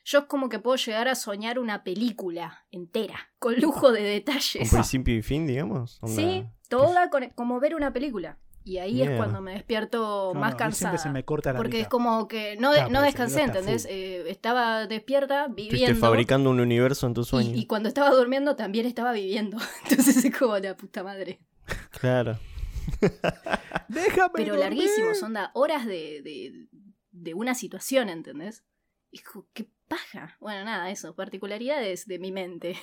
Yo es como que puedo llegar a soñar una película entera, con lujo de Un detalles. principio y fin, digamos. Onda- Sí, toda con- como ver una película. Y ahí es cuando me despierto No, más no, cansada. se me corta la porque mitad. es como que no, Claro, no descansé, ¿entendés? Eh, estaba despierta, viviendo. fabricando un universo en tu sueño. Y, y cuando estaba durmiendo también estaba viviendo. [laughs] Entonces es como la puta madre. Claro. [laughs] Déjame. Pero dormir. larguísimos, onda, horas de, de, de una situación, ¿entendés? Como, ¿qué paja. Bueno, nada, eso, particularidades de mi mente.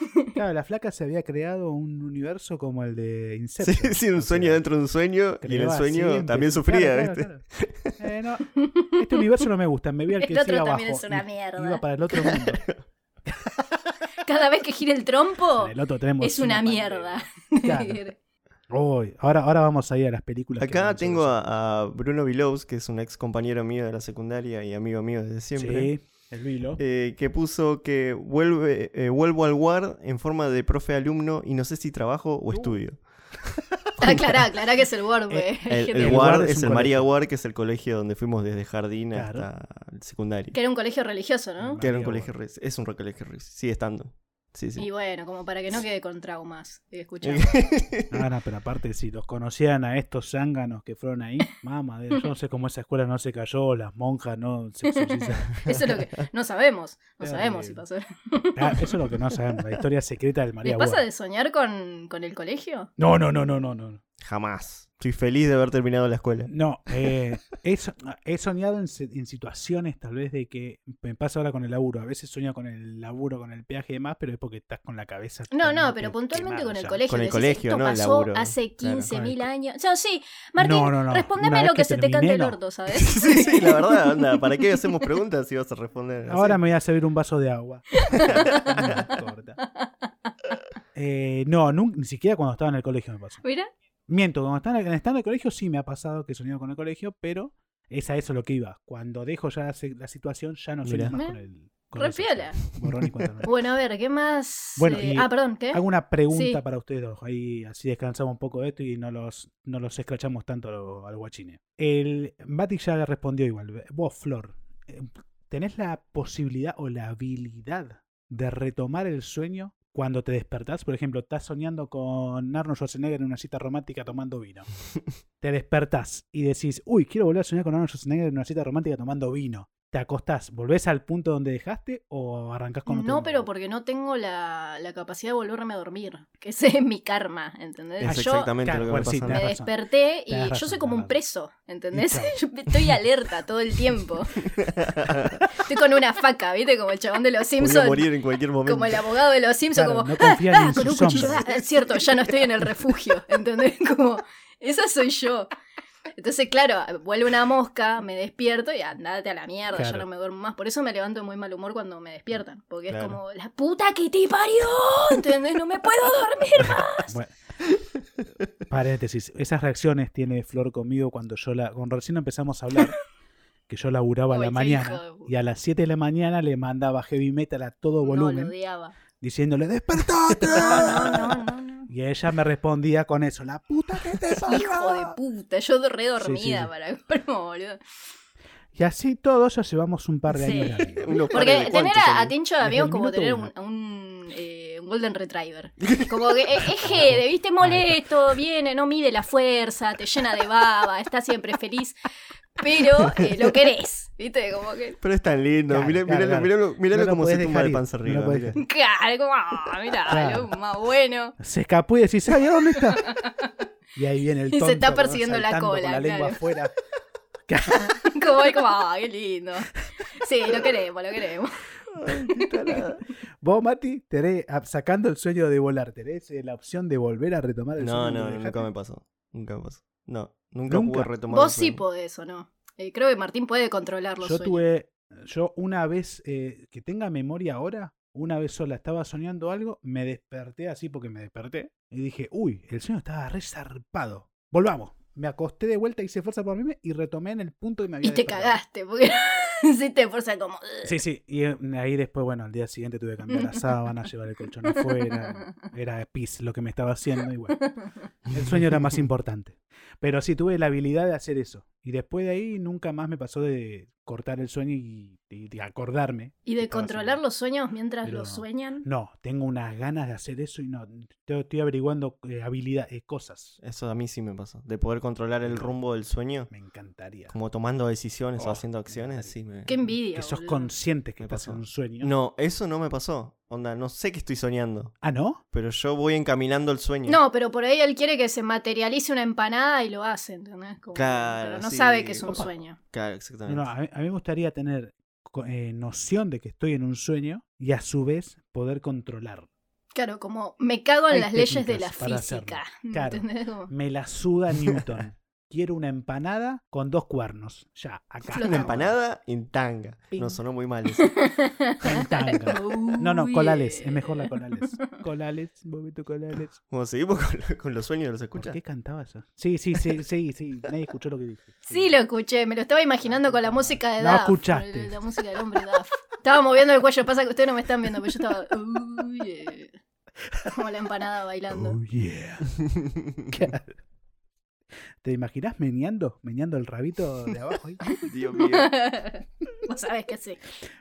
[laughs] Claro, la flaca se había creado un universo como el de Sí, Inception. sí, un O sueño sea, dentro de un sueño y en el sueño siempre- también sufría, claro, ¿viste? claro. Eh, no, este universo no me gusta, me voy al [laughs] que El otro también abajo. es una mierda. Iba para el otro mundo. [laughs] Cada vez que gira el trompo, el otro tenemos es una mierda. Uy, ahora, ahora vamos a ir a las películas. Acá tengo a, a Bruno Vilows, que es un ex compañero mío de la secundaria y amigo mío desde siempre. Sí, el Vilo. eh, que puso que vuelve, eh, vuelvo al WAR en forma de profe alumno y no sé si trabajo Uh. o estudio. [laughs] Aclará, aclará que es el Word, Eh, güey. El, [laughs] Hay gente el que- WAR WAR es el María colegio. WAR, que es el colegio donde fuimos desde jardín Claro. hasta el secundario. Que era un colegio religioso, ¿no? Que era un colegio, es un colegio, re- sigue estando. Sí, sí. Y bueno, como para que no quede con traumas. eh, Escuchá. Ah, [laughs] no, pero aparte, si los conocían a estos zánganos que fueron ahí, mamá, de- yo no sé cómo esa escuela no se cayó, las monjas no se exorcizaron. [laughs] Eso es lo que no sabemos. No sabemos si pasó. Ah, eso es lo que no sabemos, la historia secreta del María ¿Les pasa de soñar con, con el colegio? No, no, no, no, no, no. Jamás. Estoy feliz de haber terminado la escuela. No, eh, [laughs] he, so- he soñado en, si- en situaciones tal vez de que me pasa ahora con el laburo. A veces sueño con el laburo, con el peaje y demás, pero es porque estás con la cabeza. No, no, pero puntualmente con el ya. colegio. Con el colegio, Esto no el pasó laburo. hace Claro. 15.000 años. O sea, sí, Martín, No, vez lo que, que se te cante el orto, [laughs] ¿sabes? sí, sí, la verdad, anda. ¿Para qué hacemos preguntas si vas a responder? así? Ahora me voy a servir un vaso de agua. [laughs] No importa. Eh, no, ni siquiera cuando estaba en el colegio me pasó. Mira, Miento, cuando estaba en el, estaba en el colegio sí me ha pasado que he soñado con el colegio, pero es a eso lo que iba. Cuando dejo ya la, situación, ya no sueño Mirá. más con el. con. Borrón y [laughs] nueva. Bueno, a ver, ¿qué más? Bueno, eh, y Ah, perdón, ¿qué? Hago una pregunta Sí. para ustedes dos, ahí así descansamos un poco de esto y no los, no los escrachamos tanto al guachine. El Mati ya le respondió igual. Vos, Flor, eh, ¿tenés la posibilidad o la habilidad de retomar el sueño cuando te despertás? Por ejemplo, estás soñando con Arnold Schwarzenegger en una cita romántica tomando vino. [laughs] te despertás y decís, uy, quiero volver a soñar con Arnold Schwarzenegger en una cita romántica tomando vino. ¿Te acostás? ¿Volvés al punto donde dejaste o arrancás con otro No, pero porque no tengo la, la capacidad de volverme a dormir. [laughs] Que ese es mi karma, ¿entendés? Ah, Es yo exactamente claro, lo que bueno, me sí, me desperté y yo soy como un preso, ¿entendés? [laughs] Yo estoy alerta todo el tiempo. [laughs] Estoy con una faca, ¿viste? Como el chabón de los Simpsons. morir en cualquier momento. Como el abogado de los Simpsons, Claro, como, no confía ni "Ah, en con un sus cuchillo, sombras". ah, es cierto, ya no estoy en el refugio, ¿entendés? Como, esa soy yo. Entonces, claro, vuelve una mosca, me despierto y andate a la mierda, Claro. ya no me duermo más. Por eso me levanto de muy mal humor cuando me despiertan, porque Claro. es como, la puta que te parió, ¿entendés? No me puedo dormir más. Bueno, paréntesis, esas reacciones tiene Flor conmigo cuando yo la. Cuando recién empezamos a hablar, que yo laburaba a la mañana hijo y a las 7 de la mañana le mandaba heavy metal a todo No, volumen lo odiaba. diciéndole ¡Despertate! No, no, no, no. Y ella me respondía con eso, la puta que te parió". [laughs] Hijo de puta, yo re dormida Sí, sí, sí. para [laughs] boludo. Y así todos ya llevamos un par de Sí. años amigos. [laughs] Porque de tener a, a. Tincho de Desde amigo el como tener uno. un, un, eh, un Golden Retriever. Como que es, es jede, viste, molesto, viene, no mide la fuerza, te llena de baba, está siempre feliz. Pero [laughs] eh, lo querés, viste, como que. Pero es tan lindo. Claro, mirá, claro, miralo, claro. No cómo se tumba de panza no arriba. mirá. Claro, como, ah, mirá, Claro. lo más bueno. Se escapó y decís, ¡ay, ¿dónde está? [laughs] Y ahí viene el Y se tonto. está ¿no? persiguiendo la cola, Con la lengua claro. afuera. [laughs] Como, como, ah, qué lindo. Sí, lo queremos, lo queremos. Ay. Vos, Mati, tenés, ah, sacando el sueño de volar, ¿tenés eh, la opción de volver a retomar el No, sueño? no, donde nunca me pasó. Nunca me pasó. No, nunca, ¿Nunca? pude retomar. Vos sí podés, ¿o no? Eh, creo que Martín puede controlar los Yo sueños. tuve, yo una vez, eh, que tenga memoria ahora, una vez sola estaba soñando algo, me desperté así porque me desperté y dije, uy, el sueño estaba re zarpado. Volvamos. Me acosté de vuelta, hice fuerza por mí y retomé en el punto que me había Y te despertado. cagaste, porque [laughs] [laughs] hiciste fuerza como. Sí, sí, y eh, ahí después, bueno, al día siguiente tuve que cambiar la sábana, [laughs] llevar el colchón afuera, era pis lo que me estaba haciendo y bueno, el [laughs] sueño era más importante. Pero sí, tuve la habilidad de hacer eso. Y después de ahí nunca más me pasó de cortar el sueño y, y de acordarme. Y de controlar los sueños mientras Pero los sueñan. No, tengo unas ganas de hacer eso y no, estoy, estoy averiguando eh, habilidades, cosas. Eso a mí sí me pasó. De poder controlar el rumbo del sueño, Me encantaría. como tomando decisiones Oh, o haciendo me acciones, sí me. Qué envidia. Que sos boludo. consciente que Me estás en pasó. un sueño. No, eso no me pasó. Onda, no sé que estoy soñando. Ah, ¿no? Pero yo voy encaminando el sueño. No, pero por ahí él quiere que se materialice una empanada y lo hace, ¿entendés? Como- Claro, pero no sí. sabe que es un Opa. sueño. Claro, exactamente. no, a, mí, a mí me gustaría tener eh, noción de que estoy en un sueño y a su vez poder controlar. Claro, como me cago en Hay las leyes de la física. Claro. Me la suda Newton. [laughs] Quiero una empanada con dos cuernos. Ya, acá. Flotando. Una empanada en tanga. Ping. No sonó muy mal [laughs] eso. En tanga. No, no, colales. Es mejor la colales. Colales, momento colales. Como seguimos con, lo- con los sueños de los ¿Por escuchas. qué cantaba eso? Sí, sí, sí, sí, sí. Nadie escuchó lo que dije. Sí, lo escuché, me lo estaba imaginando con la música de No Duff. escuchaste. La música del hombre Duff. Estaba moviendo el cuello, pasa que ustedes no me están viendo, pero yo estaba. "Uy, eh". Como la empanada bailando. Oh, yeah. [laughs] ¿Te imaginas meneando? Meneando el rabito de abajo. ahí? [laughs] Dios mío. [laughs] Vos sabés que sí.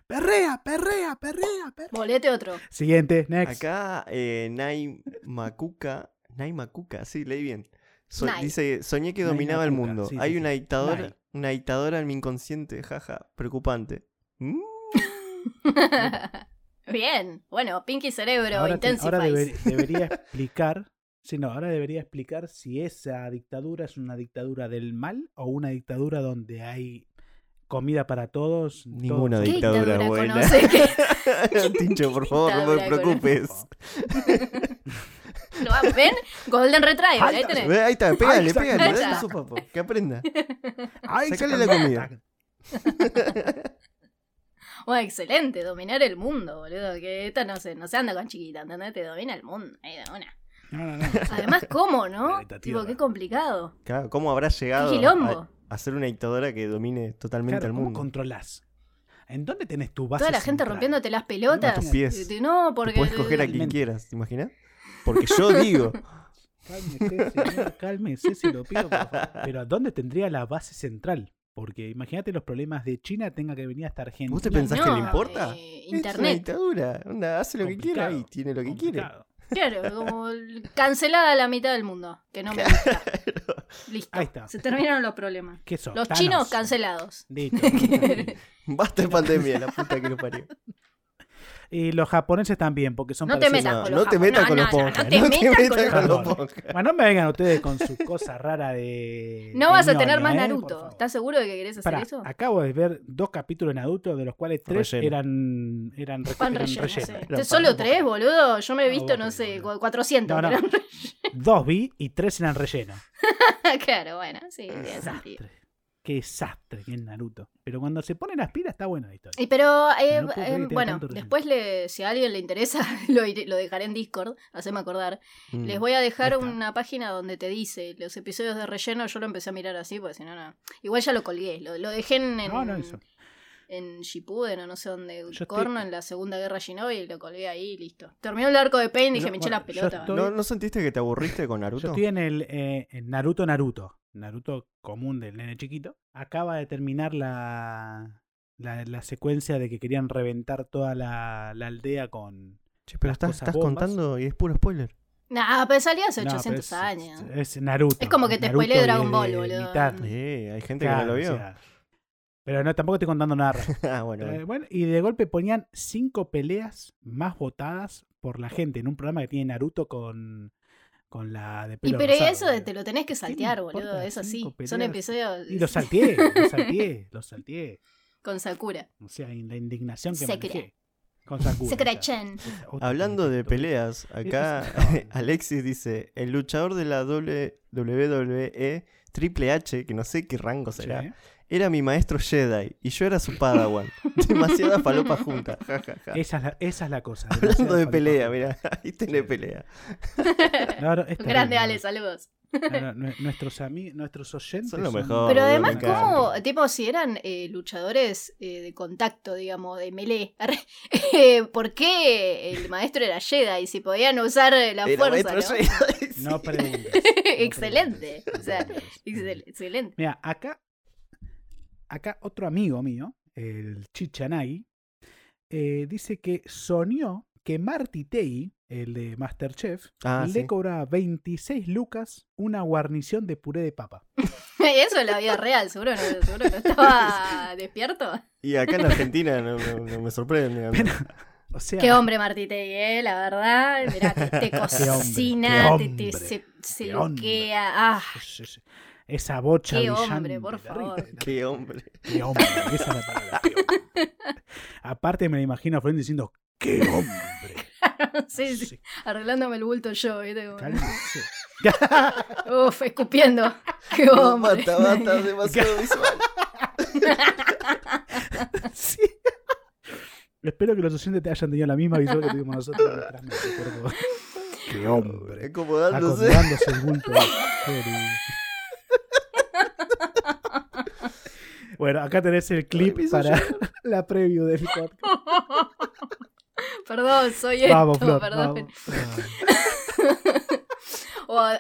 Perrea, perrea, perrea, perrea. Otro. Siguiente, next. Acá, eh, Nai Makuka. Nai Makuka, sí, leí bien. So- Nai. dice, soñé que Nai dominaba el mundo. sí, Hay sí. una dictadora, Nai. una dictadora en mi inconsciente, jaja, preocupante. Mm, [laughs] Bien. Bueno, Pinky Cerebro, ahora, te- ahora deber- debería explicar. Sí, no, ahora debería explicar si esa dictadura es una dictadura del mal o una dictadura donde hay comida para todos. Ninguna todos- ¿Qué dictadura dictadura buena. [laughs] [laughs] Tincho, por favor, no me dictadura preocupes. [laughs] ¿Lo van- ¿Ven? Golden Retriever, ahí tenés. Ve, Ahí está, pégale, pégale, ahí dale está. su papo, que aprenda. Sacale se la comida. Bueno, excelente, dominar el mundo, boludo. Que esta no se, no se anda con chiquita, ¿entendés? Te domina el mundo. ahí de una. No, no, no. Además, ¿cómo, no? Tipo, qué complicado. Claro, ¿cómo habrá llegado a, a ser una dictadora que domine totalmente Claro, el ¿cómo mundo? controlás? ¿En dónde tenés tu base Toda la gente central? rompiéndote las pelotas. A tus pies. No, Te porque. puedes coger a quien quieras, ¿te imaginas? Porque yo digo, [laughs] Cálmese, señor, cálmese, se lo pido. por favor. Pero ¿a dónde tendría la base central? Porque imagínate los problemas de China tenga que venir hasta Argentina. ¿Vos te pensás que le importa? eh, es una internet. dictadura, onda, hace lo que quiera y Complicado, tiene lo que quiere. Claro, como el- cancelada la mitad del mundo. Que no me gusta. Listo. Ahí está. Se terminaron los problemas. ¿Qué sos? Los Thanos. chinos cancelados. Listo. [laughs] Basta de pandemia, la puta que lo parió. Y los japoneses también, porque son No te metas No, con no los te metas japoneses. con los No, no, no, ponjas. no te No te metas con metas los con los japoneses. ponjas. Bueno, no me vengan ustedes con su cosa rara de. No de vas a tener más ¿eh? Naruto. ¿Estás seguro de que querés hacer Pará, eso? acabo de ver dos capítulos de Naruto, de los cuales tres Relleno. eran, eran, re- Pan eran relleno, sí. Solo pan. tres, boludo. Yo me he visto, no sé, boludo. 400. No, no. pero- Dos vi y tres eran rellenos. [laughs] claro, bueno, sí, tiene sentido. Qué desastre que es Naruto. Pero cuando se pone las pilas está buena la historia. Y pero, eh, No eh, bueno, después le, si a alguien le interesa, [laughs] lo, iré- lo dejaré en Discord, haceme acordar. Mm. Les voy a dejar una página donde te dice los episodios de relleno. Yo lo empecé a mirar así, porque si no, no. Igual ya lo colgué. Lo, lo dejé en, en, No, no, eso. En Shippuden o no sé dónde, estoy- Corno, en la Segunda Guerra Shinobi, y lo colgué ahí y listo. Terminó el arco de Pain y dije, No, me eché bueno, la pelota. estoy- ¿No, ¿No sentiste que te aburriste con Yo Naruto? estoy en el eh, en Naruto Naruto. Naruto común del nene chiquito. Acaba de terminar la, la, la secuencia de que querían reventar toda la, la aldea con. Che, pero las estás, cosas estás bombas. contando y es puro spoiler. Nah, pero salió hace No, pero 800 es- años. Es, Naruto. Es como que te spoileé Dragon Ball, boludo. Eh, hay gente Claro, que no lo o vio. sea, pero no, tampoco estoy contando nada. [laughs] raro. ah, bueno. Eh, bueno. y de golpe ponían cinco peleas más votadas por la gente en un programa que tiene Naruto con, con la de Y pelo pero rosado, eso boludo. te lo tenés que ¿Qué me saltear, boludo. Es así. Son episodios Y lo salteé, lo salteé, lo salteé. [laughs] con Sakura. O sea, y la indignación que manejé. Con Sakura. Chen. Hablando de peleas, acá Es- [laughs] Alexis dice, el luchador de la WWE Triple H, que no sé qué rango será, Sí. Era mi maestro Jedi y yo era su padawan. [laughs] Demasiada falopa junta. ja, ja, ja. Esa es la, esa es la cosa. Hablando de pelea, mira, ahí tenés Sí. pelea. [laughs] No, no, es Grande Ale, saludos. No, no, nue- nuestros, nuestros oyentes Son lo mejor. Pero además, como, tipo, si eran eh, luchadores eh, de contacto, digamos, de melee, [laughs] eh, ¿por qué el maestro era Jedi? Si podían usar la Era fuerza. Jedi, sí. No preguntes. no Excelente. preguntes, O sea, excelente. Mira, acá, acá otro amigo mío, el Chichanagi, eh, dice que soñó que Marty Tei, el de Masterchef, Ah, le sí. cobra 26 lucas una guarnición de puré de papa. [laughs] Eso en la vida real, seguro no, seguro no estaba [laughs] despierto. Y acá en Argentina no, [laughs] no- no me sorprende. amigo. O sea, Qué hombre Martitegui, eh, la verdad. Mirá, te, te cocina, qué te, se, se qué luquea. Ah, es- es- esa bocha Qué hombre, por favor. Qué hombre. Qué hombre, esa es la palabra. qué hombre. [laughs] Aparte me la imagino a Florent diciendo, ¡qué hombre! sí, sí, arreglándome el bulto yo, ¿viste? [laughs] Uf, escupiendo. [laughs] Qué No, hombre. basta, demasiado visual. Sí. Espero que los oyentes te hayan tenido la misma visual que tuvimos nosotros. ¡Qué hombre! Acomodándose. Acomodándose el bulto. Qué lindo. Bueno, acá tenés el clip para [laughs] la preview del podcast. [laughs] Perdón, soy esto, Vamos, Flor, perdón. vamos. [laughs] O-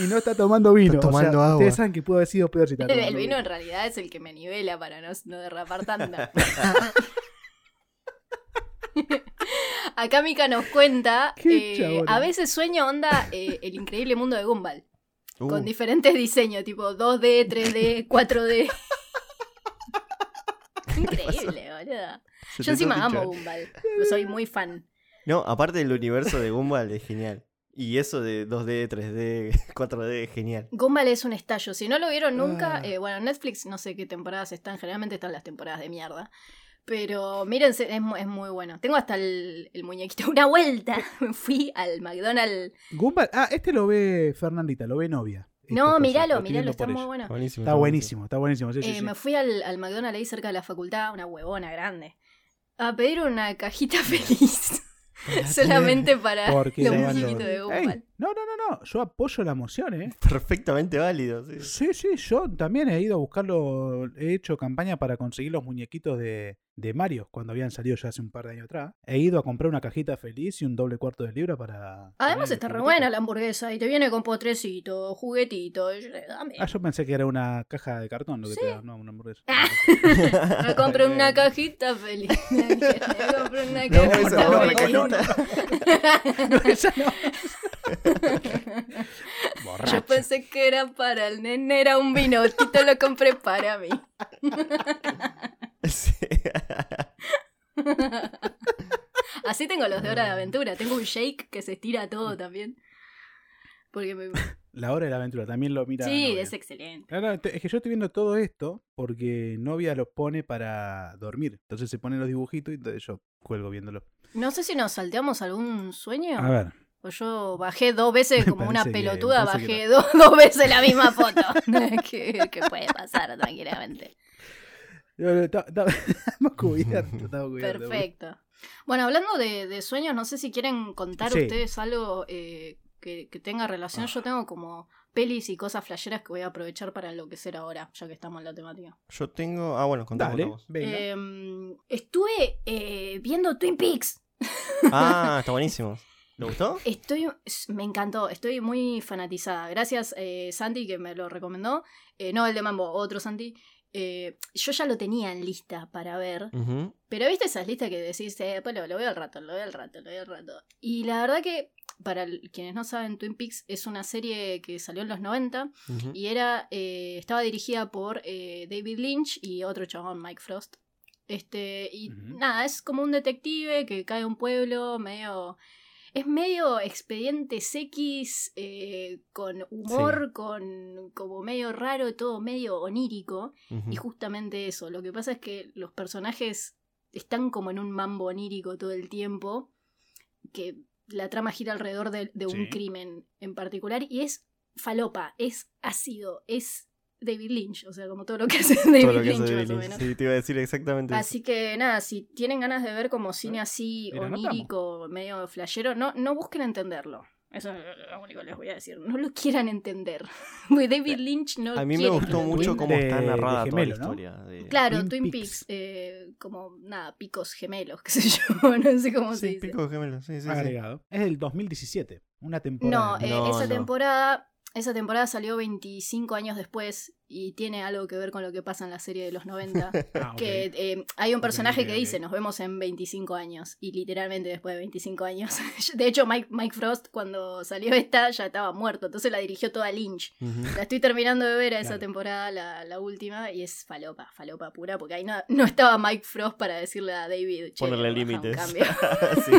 Y no está tomando vino. Está tomando o sea, agua. Ustedes saben que pudo haber sido peor si está tomando el vino en realidad es el que me nivela para no, no derrapar tanto. Acá Mika nos cuenta, eh, a veces sueño onda eh, el increíble mundo de Gumball, Uh, con diferentes diseños, tipo 2D, 3D, 4D. [laughs] Increíble, boludo. Yo encima amo. Gumball, soy muy fan. No, aparte del universo de Gumball es genial. Y eso de 2D, 3D, 4D es genial. Gumball es un estallo. Si no lo vieron nunca, Ah. eh, bueno, Netflix no sé qué temporadas están, generalmente están las temporadas de mierda. Pero mírense, es muy bueno. Tengo hasta el, el muñequito. Una vuelta. Me [laughs] fui al McDonald's. Gumball. Ah, este lo ve Fernandita, lo ve novia. No, cosa, míralo, lo estoy míralo, está muy bueno. Buenísimo. Está buenísimo, está buenísimo. Sí, Eh, sí. Me fui al, al McDonald's ahí cerca de la facultad, una huevona grande, a pedir una cajita [laughs] feliz. solamente para muñequitos ganó. de Gumball. No, no, no, no. Yo apoyo la moción, ¿eh? [laughs] Perfectamente válido. sí. Sí, sí, yo también he ido a buscarlo. He hecho campaña para conseguir los muñequitos de, de Mario cuando habían salido ya hace un par de años atrás. He ido a comprar una cajita feliz y un doble cuarto de libra para. Además está re buena la hamburguesa y te viene con potrecito, juguetito. yo, dame. Ah, yo pensé que era una caja de cartón lo que Sí. te da, no, una hamburguesa. [laughs] Me compré una cajita feliz. [laughs] Me compré una No, esa cajita no, la feliz. cajita. No, esa no. [laughs] Yo pensé que era para el nene, era un vinotito, lo compré para mí. Sí. Así tengo los de Hora de Aventura. Tengo un shake que se estira todo también. Porque me... La hora de la aventura también lo mira. Sí, es excelente. Claro, es que yo estoy viendo todo esto porque novia lo pone para dormir. Entonces se ponen los dibujitos y entonces yo cuelgo viéndolo. No sé si nos salteamos algún sueño. A ver. O yo bajé dos veces [laughs] como una parece pelotuda, que bajé dos, dos veces la misma [laughs] foto. [laughs] que, que puede pasar tranquilamente. No, no, está- está- Estamos cubiertos. Perfecto. Bueno, hablando de, de sueños, no sé si quieren contar Sí. ustedes algo eh, que, que tenga relación. Yo tengo como pelis y cosas flasheras que voy a aprovechar para enloquecer ahora, ya que estamos en la temática. Yo tengo. Ah, bueno, venga. Em, estuve eh, viendo Twin Peaks. Ah, está buenísimo. ¿Le gustó? Estoy, me encantó, estoy muy fanatizada. Gracias, eh, Santi, que me lo recomendó. Eh, no el de Mambo, otro Santi. Eh, yo ya lo tenía en lista para ver. Pero viste esas listas que decís, eh, pues lo, lo veo al rato, lo veo al rato, lo veo al rato. Y la verdad que, para quienes no saben, Twin Peaks es una serie que salió en los 90 Ujú. y era eh, estaba dirigida por eh, David Lynch y otro chabón, Mike Frost. Este, y nada, es como un detective que cae a un pueblo medio. Es medio expedientes X, eh, con humor, con como medio raro, todo medio onírico. Y justamente eso, lo que pasa es que los personajes están como en un mambo onírico todo el tiempo, que la trama gira alrededor de, de un Sí. crimen en particular y es falopa, es ácido, es David Lynch, o sea, como todo lo que hace [laughs] David Todo lo que Lynch hace más David o Lynch. menos. Sí, te iba a decir exactamente eso. Así que nada, si tienen ganas de ver como cine así Mira, onírico, medio flashero, no, no busquen entenderlo. Eso es lo único que les voy a decir. No lo quieran entender. [laughs] David Lynch no A mí me gustó mucho cómo está de narrada gemelo, toda ¿no? la historia. de- Claro, Twin Twin, Peaks. Peaks, eh, como nada, picos gemelos, [laughs] qué sé yo, no sé cómo se Sí, dice. pico de gemelos. Sí, sí, sí. Agregado. Es del 2017. Una temporada. No, eh, No, esa no. temporada Esa temporada salió 25 años después y tiene algo que ver con lo que pasa en la serie de los 90. [laughs] Ah, que eh, hay un personaje que dice, nos vemos en 25 años. Y literalmente después de 25 años. [laughs] De hecho, Mike, Mike Frost cuando salió esta ya estaba muerto. Entonces la dirigió toda Lynch. La estoy terminando de ver a esa Claro. temporada, la, la última, y es falopa, falopa pura, porque ahí no, no estaba Mike Frost para decirle a David, che, Ponerle un límites. cambio. [laughs] Sí.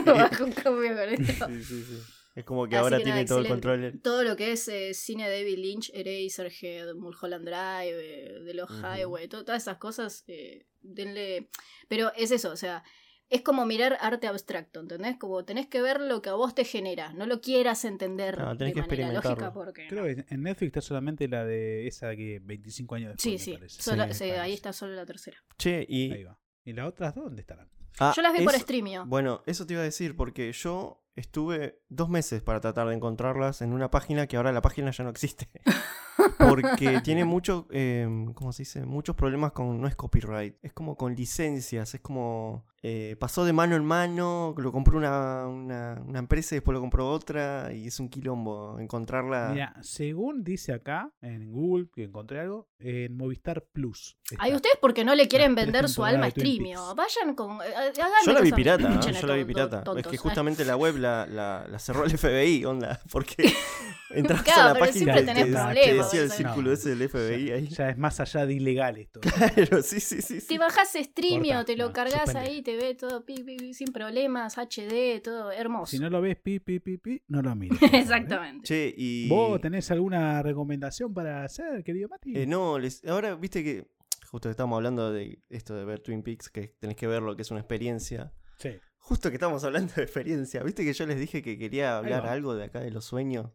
un cambio con esto. Sí, sí, sí. Es como que Así ahora que tiene nada, todo el control. Todo lo que es eh, cine de David Lynch, Eraserhead, Mulholland Drive, eh, The Lost Ujú. Highway, to- todas esas cosas, eh, denle... Pero es eso, o sea, es como mirar arte abstracto, ¿entendés? Como tenés que ver lo que a vos te genera, no lo quieras entender Claro, tenés de que manera lógica experimentarlo. porque... Creo que en Netflix está solamente la de esa que 25 años después. Sí, me sí, parece. solo- Sí, ahí está solo la tercera. Che, y. Ahí va. ¿Y las otras dos dónde estarán? ah, Yo las vi por Streamio. Bueno, eso te iba a decir, porque yo estuve dos meses para tratar de encontrarlas en una página que ahora la página ya no existe. [laughs] Porque tiene mucho, eh, ¿cómo se dice? Muchos problemas con, no es copyright, es como con licencias, es como, eh, pasó de mano en mano, lo compró una, una, una empresa y después lo compró otra y es un quilombo encontrarla. Mira, según dice acá en Google, que encontré algo, en Movistar Plus. Ay, ustedes porque no le quieren [laughs] vender su alma a Streamio. Vayan con. eh, hagan Yo la vi pirata, ¿eh? yo la vi tontos, pirata. es que justamente la web la, la, la cerró el [laughs] FBI, onda, porque [laughs] entrabas Claro, a la página siempre y tenés te, te problemas, decía el círculo No. ese del FBI ya, ahí. ya es más allá de ilegal esto. Pero sí, sí, sí. sí. Te bajás Streamio, Corta, te lo no, cargas suspende. ahí, te ve todo pi, pi, pi, sin problemas, HD, todo hermoso. Si no lo ves pi, pi, pi, pi, no lo [laughs] mires. ¿eh? Exactamente. Che, y. ¿Vos tenés alguna recomendación para hacer, querido Mati? Eh, no, les- ahora viste que. Justo que estamos hablando de esto de ver Twin Peaks, que tenés que ver lo que es una experiencia. Sí. Justo que estamos hablando de experiencia, viste que yo les dije que quería hablar algo de acá de los sueños.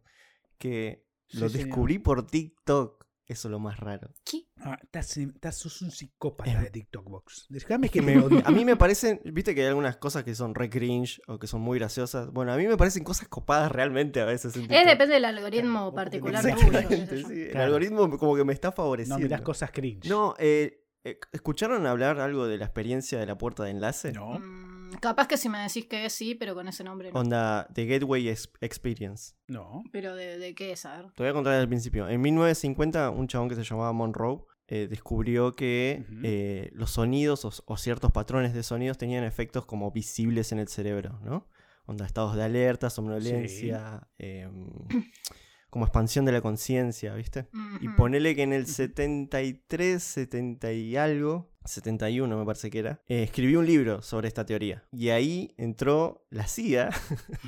Que Sí, lo señor. descubrí por TikTok. Eso es lo más raro. ¿Qué? Ah, estás, estás- sos un psicópata de TikTok Box. Déjame que me [laughs] odie. a mí me parecen, viste que hay algunas cosas que son re cringe o que son muy graciosas. Bueno, a mí me parecen cosas copadas realmente a veces. en Es depende del algoritmo Claro, particular tuyo. sí. El algoritmo como que me está No favoreciendo. mirás cosas cringe. No, eh, eh, ¿escucharon hablar algo de la experiencia de la puerta de enlace? No. Mm, capaz que si me decís que sí, pero con ese nombre no. Onda, The Gateway Ex- Experience. No. Pero de, de qué es, a ver. Te voy a contar al principio. En 1950, un chabón que se llamaba Monroe eh, descubrió que eh, los sonidos o, o ciertos patrones de sonidos tenían efectos como visibles en el cerebro, ¿no? Onda, estados de alerta, somnolencia, em, [coughs] como expansión de la conciencia, ¿viste? Y ponele que en el 73, 70 y algo, 71 me parece que era, eh, escribió un libro sobre esta teoría. Y ahí entró la CIA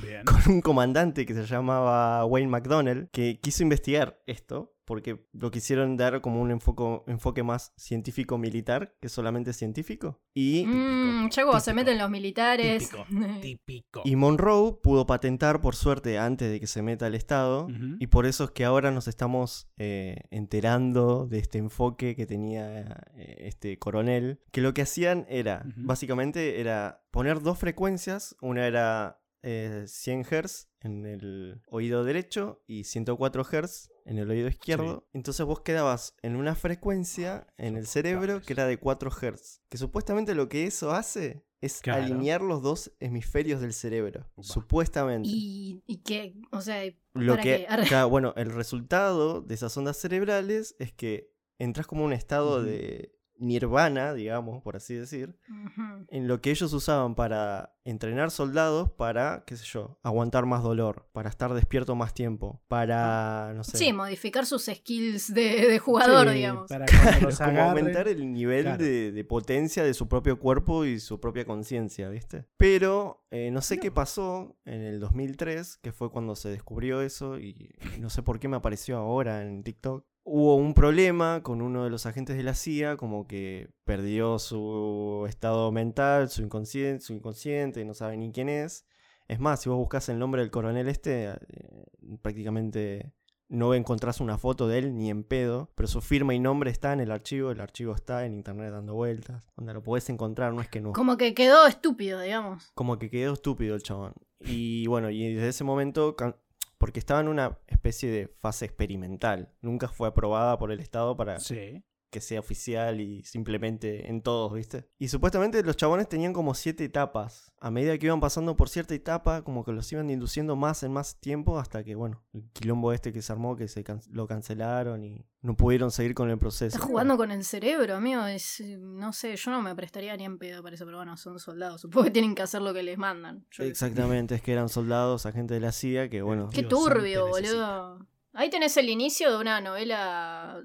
Bien. con un comandante que se llamaba Wayne McDonnell, que quiso investigar esto, porque lo quisieron dar como un enfoco- enfoque más científico-militar que solamente científico. Y, Mm, ya cuando se meten los militares. Típico. Típico. y Monroe pudo patentar, por suerte, antes de que se meta al Estado. Y por eso es que ahora nos estamos eh, enterando de este enfoque que tenía eh, este coronel. Que lo que hacían era, básicamente, era poner dos frecuencias. Una era eh, 100 Hz en el oído derecho y 104 Hz en el oído izquierdo. Entonces vos quedabas en una frecuencia en el cerebro que era de 4 Hz. Que supuestamente lo que eso hace es Claro. alinear los dos hemisferios del cerebro. Supuestamente. Y, y que, o sea, Lo ¿para que, qué? [laughs] Bueno, el resultado de esas ondas cerebrales es que entras como un estado de nirvana, digamos, por así decir, en lo que ellos usaban para entrenar soldados para, qué sé yo, aguantar más dolor, para estar despierto más tiempo, para, no sé, Sí, modificar sus skills de, de jugador, Sí, digamos. Para [laughs] los como aumentar el nivel Claro. de, de potencia de su propio cuerpo y su propia conciencia, ¿viste? Pero eh, no sé qué pasó en el 2003, que fue cuando se descubrió eso y no sé por qué me apareció ahora en TikTok. Hubo un problema con uno de los agentes de la CIA, como que perdió su estado mental, su inconsciente, su inconsciente, no sabe ni quién es. Es más, si vos buscas el nombre del coronel este, eh, prácticamente no encontrás una foto de él ni en pedo, pero su firma y nombre está en el archivo, el archivo está en internet dando vueltas, donde lo podés encontrar, no es que no. Como que quedó estúpido, digamos. Como que quedó estúpido el chabón. Y bueno, y desde ese momento, porque estaba en una especie de fase experimental, nunca fue aprobada por el Estado para Sí. Que sea oficial y simplemente en todos, ¿viste? Y supuestamente los chabones tenían como siete etapas. A medida que iban pasando por cierta etapa, como que los iban induciendo más en más tiempo hasta que, bueno, el quilombo este que se armó, que se can- lo cancelaron y no pudieron seguir con el proceso. Estás jugando con el cerebro, amigo. Es, eh, no sé, yo no me prestaría ni en pedo para eso, pero bueno, son soldados. Supongo que tienen que hacer lo que les mandan. Yo. Exactamente, es que eran soldados, agentes de la CIA, que bueno, Qué turbio, boludo. Ahí tenés el inicio de una novela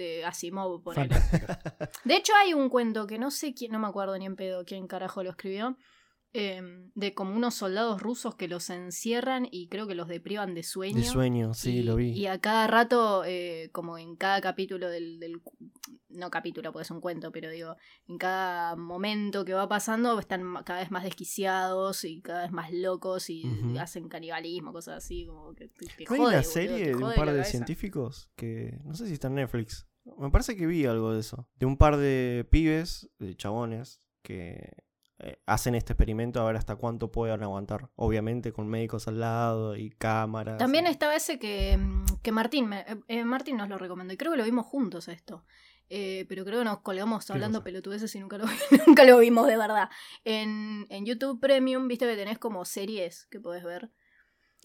de Asimov. Fantástica. De hecho, hay un cuento que no sé quién, no me acuerdo ni en pedo quién carajo lo escribió. eh, de como unos soldados rusos que los encierran y creo que los deprivan de sueño. de sueño, sí, y, lo vi. Y a cada rato, eh, como en cada capítulo del, No capítulo, porque es un cuento, pero digo, en cada momento que va pasando están cada vez más desquiciados y cada vez más locos y hacen canibalismo, cosas así, como que te, te ¿No hay una serie de un par de cabeza. científicos que no sé si está en Netflix. Me parece que vi algo de eso. De un par de pibes, de chabones, que eh, hacen este experimento a ver hasta cuánto puedan aguantar. Obviamente con médicos al lado y cámaras. También y- estaba ese que, mm, que Martín, me- eh, eh, Martín nos lo recomendó y creo que lo vimos juntos esto. Eh, pero creo que nos colgamos ¿Qué hablando pelotudeces y nunca lo, [laughs] nunca lo vimos de verdad. En, en YouTube Premium, viste que tenés como series que podés ver.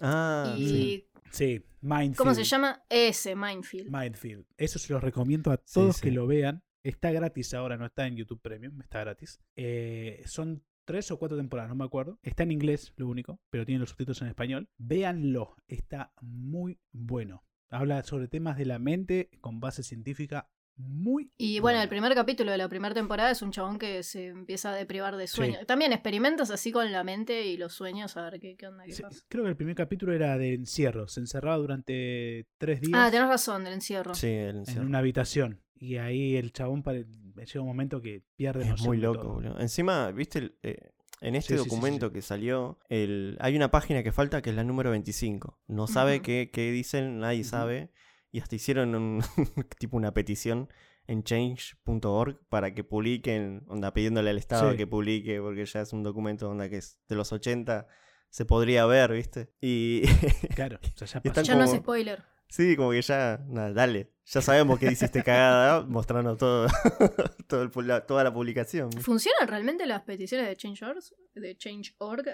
Ah, y sí. Sí, Mindfield. ¿Cómo se llama? Ese, Mindfield. Mindfield. Eso se los recomiendo a Sí, todos sí. que lo vean. Está gratis ahora, no está en YouTube Premium, está gratis. Eh, son tres o cuatro temporadas, no me acuerdo. Está en inglés, lo único, pero tiene los subtítulos en español. Véanlo, está muy bueno. Habla sobre temas de la mente con base científica muy Y bueno, el primer capítulo de la primera temporada es un chabón que se empieza a deprivar de sueño. Sí. También experimentas así con la mente y los sueños, a ver qué, qué onda, qué Sí, pasa. creo que el primer capítulo era de encierro. Se encerraba durante tres días Ah, tenés razón, del encierro. Sí, el en encierro. una habitación. Y ahí el chabón pare- llega un momento que pierde Es muy loco, todo. boludo. Encima, viste, el- eh, en este Sí, sí, sí, sí, documento que salió, el, hay una página que falta que es la número 25. No sabe qué, qué dicen, nadie sabe. Y hasta hicieron un, [laughs] tipo una petición en change.org para que publiquen, onda pidiéndole al Estado Sí. que publique, porque ya es un documento onda que es de los 80, se podría ver, ¿viste? Y [laughs] Claro, o sea, ya pasó. Ya no es spoiler. sí, como que ya, nada, dale, ya sabemos que hiciste cagada, [laughs] mostrando todo, todo el pu- la- toda la publicación. ¿Funcionan realmente las peticiones de Change.org? De Change.org?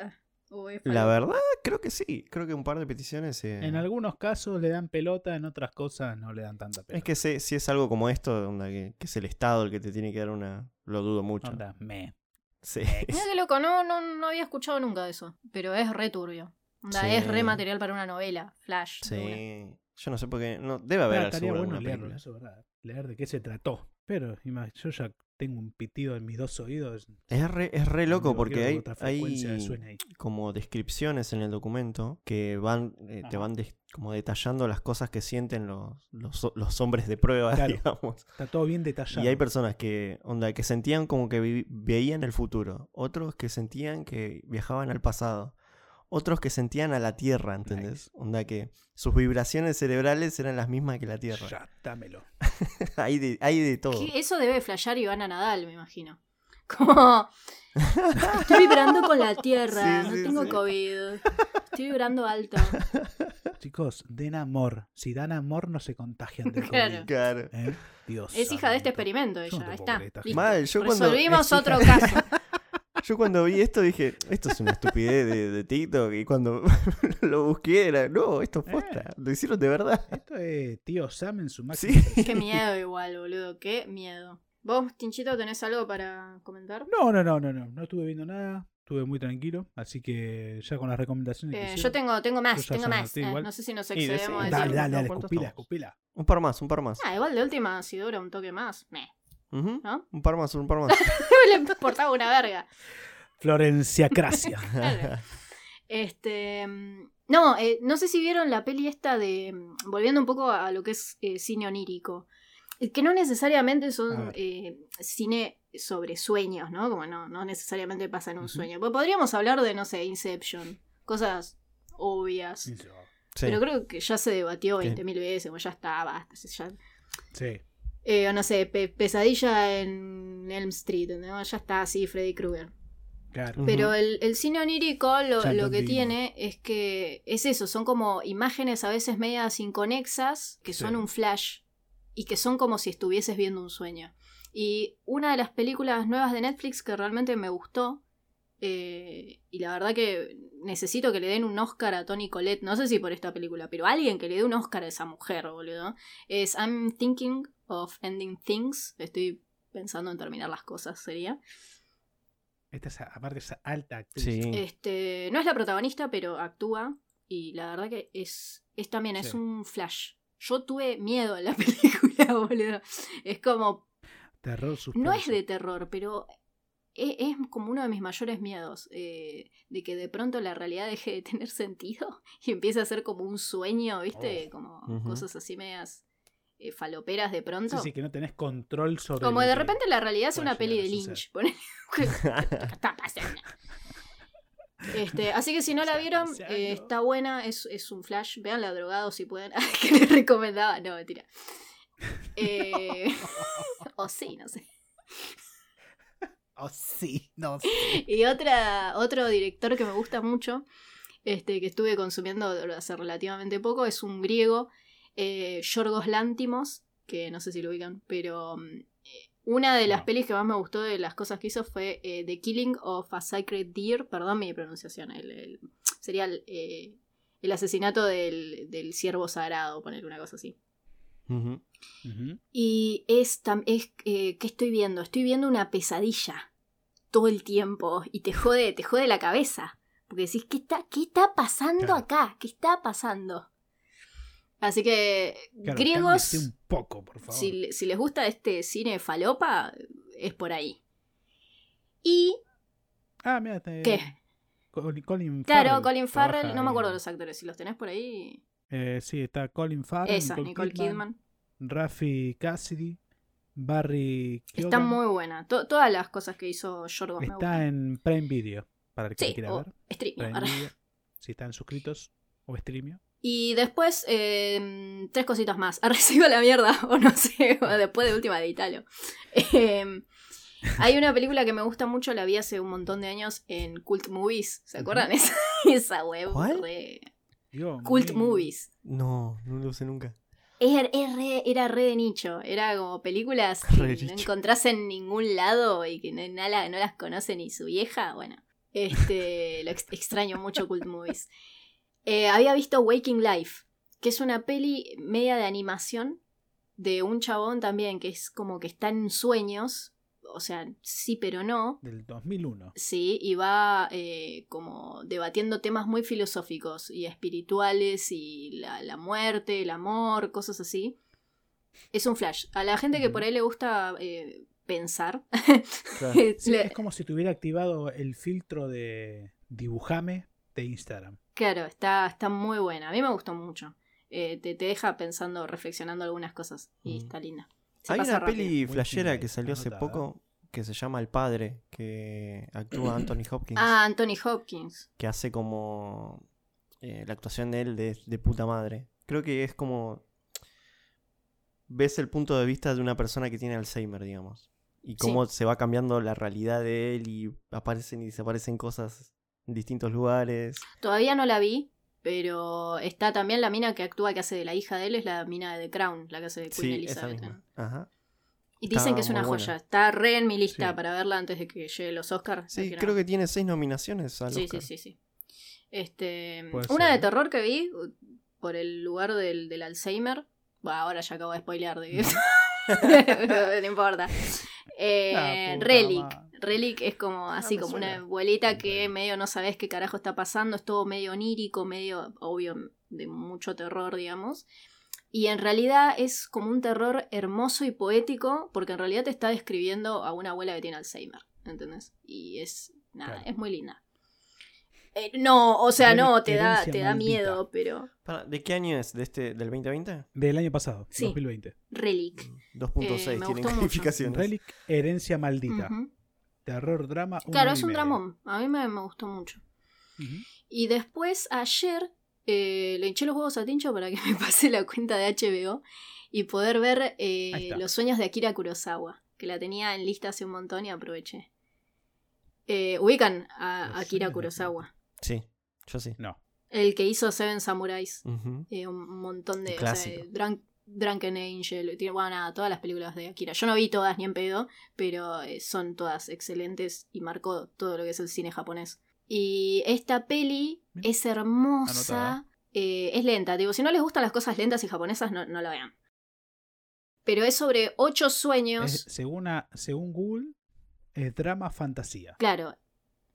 ¿O es La verdad, creo que sí. Creo que un par de peticiones. eh, En algunos casos le dan pelota, en otras cosas no le dan tanta pelota. Es que se- si es algo como esto, onda, que, que es el Estado el que te tiene que dar una. Lo dudo mucho. Onda, me. Sí. Mira qué loco, no, no, no había escuchado nunca de eso. Pero es re turbio. Onda, Sí. Es re material para una novela, flash. Sí. Yo no sé por qué. No, debe haber Pero estaría bueno alguna leerlo, eso es verdad. Leer de qué se trató. Pero yo ya tengo un pitido en mis dos oídos. Es re, es re loco porque hay, hay como descripciones en el documento que van eh, te van des- como detallando las cosas que sienten los, los, los hombres de prueba, [laughs] Claro. digamos. Está todo bien detallado. Y hay personas que, onda, que sentían como que vi- veían el futuro. Otros que sentían que viajaban al pasado. Otros que sentían a la Tierra, ¿entendés? Onda que sus vibraciones cerebrales eran las mismas que la Tierra. Ya, dámelo. [laughs] hay, de, hay de todo. ¿Qué? Eso debe flashear Ivana Nadal, me imagino. [laughs] Como. Estoy vibrando con la tierra, Sí, no sí, tengo sí. COVID. Estoy vibrando alto. [laughs] Chicos, den amor. Si dan amor, no se contagian Claro. COVID. Claro. ¿eh? Dios. Es hija de este experimento ella. Ahí está. Mal, yo cuando- Resolvimos otro de- caso. Yo cuando vi esto dije, esto es una estupidez de, de TikTok. Y cuando [laughs] lo busqué era, no, esto es posta. Lo hicieron de verdad. Esto es tío Sam en su Sí. máximo. Qué [laughs] miedo igual, boludo. Qué miedo. ¿Vos, Tinchito, tenés algo para comentar? No, no, no, no, no. No estuve viendo nada. Estuve muy tranquilo. Así que ya con las recomendaciones. que Eh, yo hicieron- tengo, tengo más, Yo tengo más. Eh, no sé si nos excedemos de Dale, dale, dale, ¿Cuánto escupila, escupila. Un par más, un par más. Ah, igual de última, si dura un toque más. Meh. ¿No? Un par más, un par más. [laughs] Le importaba una verga. Florencia Cracia. Claro. [laughs] Este. mm, No, eh, no sé si vieron la peli esta de. mm, Volviendo un poco a lo que es eh, cine onírico. eh, Que no necesariamente son eh, cine sobre sueños, ¿no? Como no, no necesariamente pasa en un sueño. Pues podríamos hablar de, no sé, Inception. Cosas obvias. Sí. Pero creo que ya se debatió ¿Qué? 20.000 veces, como ya está, basta. ya- Sí. Eh, o no sé, pe- pesadilla en Elm Street, ¿no? Ya está así, Freddy Krueger. Claro. Pero el, el cine onírico lo, lo que tiene es que es eso, son como imágenes a veces medias inconexas que son Sí. un flash. y que son como si estuvieses viendo un sueño. Y una de las películas nuevas de Netflix que realmente me gustó, eh, y la verdad que necesito que le den un Oscar a Tony Collette, no sé si por esta película, pero alguien que le dé un Oscar a esa mujer, boludo, es I'm Thinking of Ending Things, estoy pensando en terminar las cosas, sería. Esta es, aparte es alta actriz. Sí. Este, no es la protagonista, pero actúa, y la verdad que es, es también, es un flash. Yo tuve miedo en la [laughs] película, boludo. Es como Terror No es suspenso. de terror, pero e- es, como uno de mis mayores miedos. eh, de que de pronto la realidad deje de tener [laughs] sentido y empiece a ser como un sueño, ¿viste? Oh. como cosas así medias eh, faloperas de Sí, pronto. sí, que no tenés control sobre. como de repente la realidad es una peli de. Lynch. [laughs] ponele. ¿Qué está pasando? Este, así que si no la vieron, eh, está buena, es, es un flash. Veanla drogado si pueden. [laughs] que les recomendaba. No, mentira. Eh, [laughs] o sí, no sé. Oh, sí, no sé. Y otra, otro director que me gusta mucho, este, que estuve consumiendo hace relativamente poco, es un griego, eh, Yorgos Lántimos, que no sé si lo ubican, pero mm, eh, una de las No. pelis que más me gustó de las cosas que hizo fue eh, The Killing of a Sacred Deer, perdón mi pronunciación, el, el- sería el, eh, el asesinato del, del ciervo sagrado, poner una cosa así. Y es, es eh, ¿qué estoy viendo? Estoy viendo una pesadilla todo el tiempo y te jode, te jode la cabeza. Porque decís, ¿qué está, qué está pasando Claro. acá? ¿Qué está pasando? Así que, Claro, griegos, cálmese un poco, por favor. si, si les gusta este cine falopa, es por ahí. Y, Ah, mira, te- ¿qué? Colin, Colin Claro, Farrell Colin Farrell, no me acuerdo los actores, si los tenés por ahí. Eh, sí, está Colin Farrell, Esa, Nicole Kidman. Rafi Cassidy, Barry Está Keoghan. muy buena. To- todas las cosas que hizo Yorgos Está en Prime Video, para el que Sí, quiera ver. Video, si están suscritos o streamio. Y después, eh, tres cositas más. [laughs] Ha recibido la mierda, [laughs] o no sé, o después de última de Italo. Eh, hay una película que me gusta mucho, la vi hace un montón de años en Cult Movies. ¿Se acuerdan? Esa, [laughs] esa web. ¿Cuál? re- Dios Cult. Movies. No, no lo usé nunca. Era, era re, era re de nicho. Era como películas que Re no encontrás en ningún lado y que no, no la- no las conoce ni su vieja. Bueno, este, lo ex- extraño mucho Cult Movies. Eh, había visto Waking Life, que es una peli media de animación de un chabón también que es como que está en sueños. O sea, sí, pero no. Del 2001. Sí, y va eh, como debatiendo temas muy filosóficos y espirituales y la, la muerte, el amor, cosas así. Es un flash. A la gente que por ahí le gusta eh, pensar, [laughs] Claro. Sí, le- es como si tuviera activado el filtro de dibujame de Instagram. Claro, está, está muy buena. A mí me gustó mucho. Eh, te, te deja pensando, reflexionando algunas cosas y Mm. está linda. Se Hay una rápido. peli flashera que salió hace poco que se llama El Padre, que actúa [clears throat] Anthony Hopkins, Ah, Anthony Hopkins. que hace como eh, la actuación de él de, de puta madre. Creo que es como ves el punto de vista de una persona que tiene Alzheimer, digamos. Y cómo se va cambiando la realidad de él y aparecen y desaparecen cosas distintos lugares. Todavía no la vi, pero está también la mina que actúa, que hace de la hija de él, es la mina de The Crown, la que hace de Queen Sí, esa Elizabeth. misma. Ajá. Y dicen Está que es una buena. joya. Está re en mi lista Sí. para verla antes de que llegue los Oscars. Sí, creo que tiene seis nominaciones al Sí, Oscar. sí, sí, sí. Este, Puede una ser, de ¿eh? terror que vi por el lugar del, del Alzheimer. Bueno, ahora ya acabo de spoilear de [laughs] [laughs] no importa. Eh, La puta Relic. Relic es como así, me como una abuelita que medio no sabes qué carajo está pasando. Es todo medio onírico, medio, obvio, de mucho terror, digamos. Y en realidad es como un terror hermoso y poético, porque en realidad te está describiendo a una abuela que tiene Alzheimer, ¿entendés? Y es, nada, Claro. es muy linda. Eh, no, o sea, no, te da, te da maldita. miedo, pero ¿De qué año es? ¿De este, ¿Del 2020? Del año pasado, Sí. 2020. Relic. 2.6 Eh, me tienen calificaciones. Relic, herencia maldita. Terror, drama. Claro, es un medio. dramón. A mí me, me gustó mucho. Y después, ayer, eh, le hinché los huevos a Tincho para que me [laughs] pase la cuenta de HBO y poder ver eh. Los sueños de Akira Kurosawa, que la tenía en lista hace un montón y aproveché. Eh, ubican a Los Akira Kurosawa, Sí, yo sí. No. el que hizo Seven Samurais. Eh, un montón de. o sea, Clásico. Drunk, Drunken Angel, tiene, bueno, nada, todas las películas de Akira. Yo no vi todas ni en pedo, pero eh, son todas excelentes y marcó todo lo que es el cine japonés. Y esta peli es hermosa, Anotada. eh, es lenta. Digo, si no les gustan las cosas lentas y japonesas, no, no la vean. Pero es sobre ocho sueños. Es- según, a- según Google, es drama fantasía. Claro.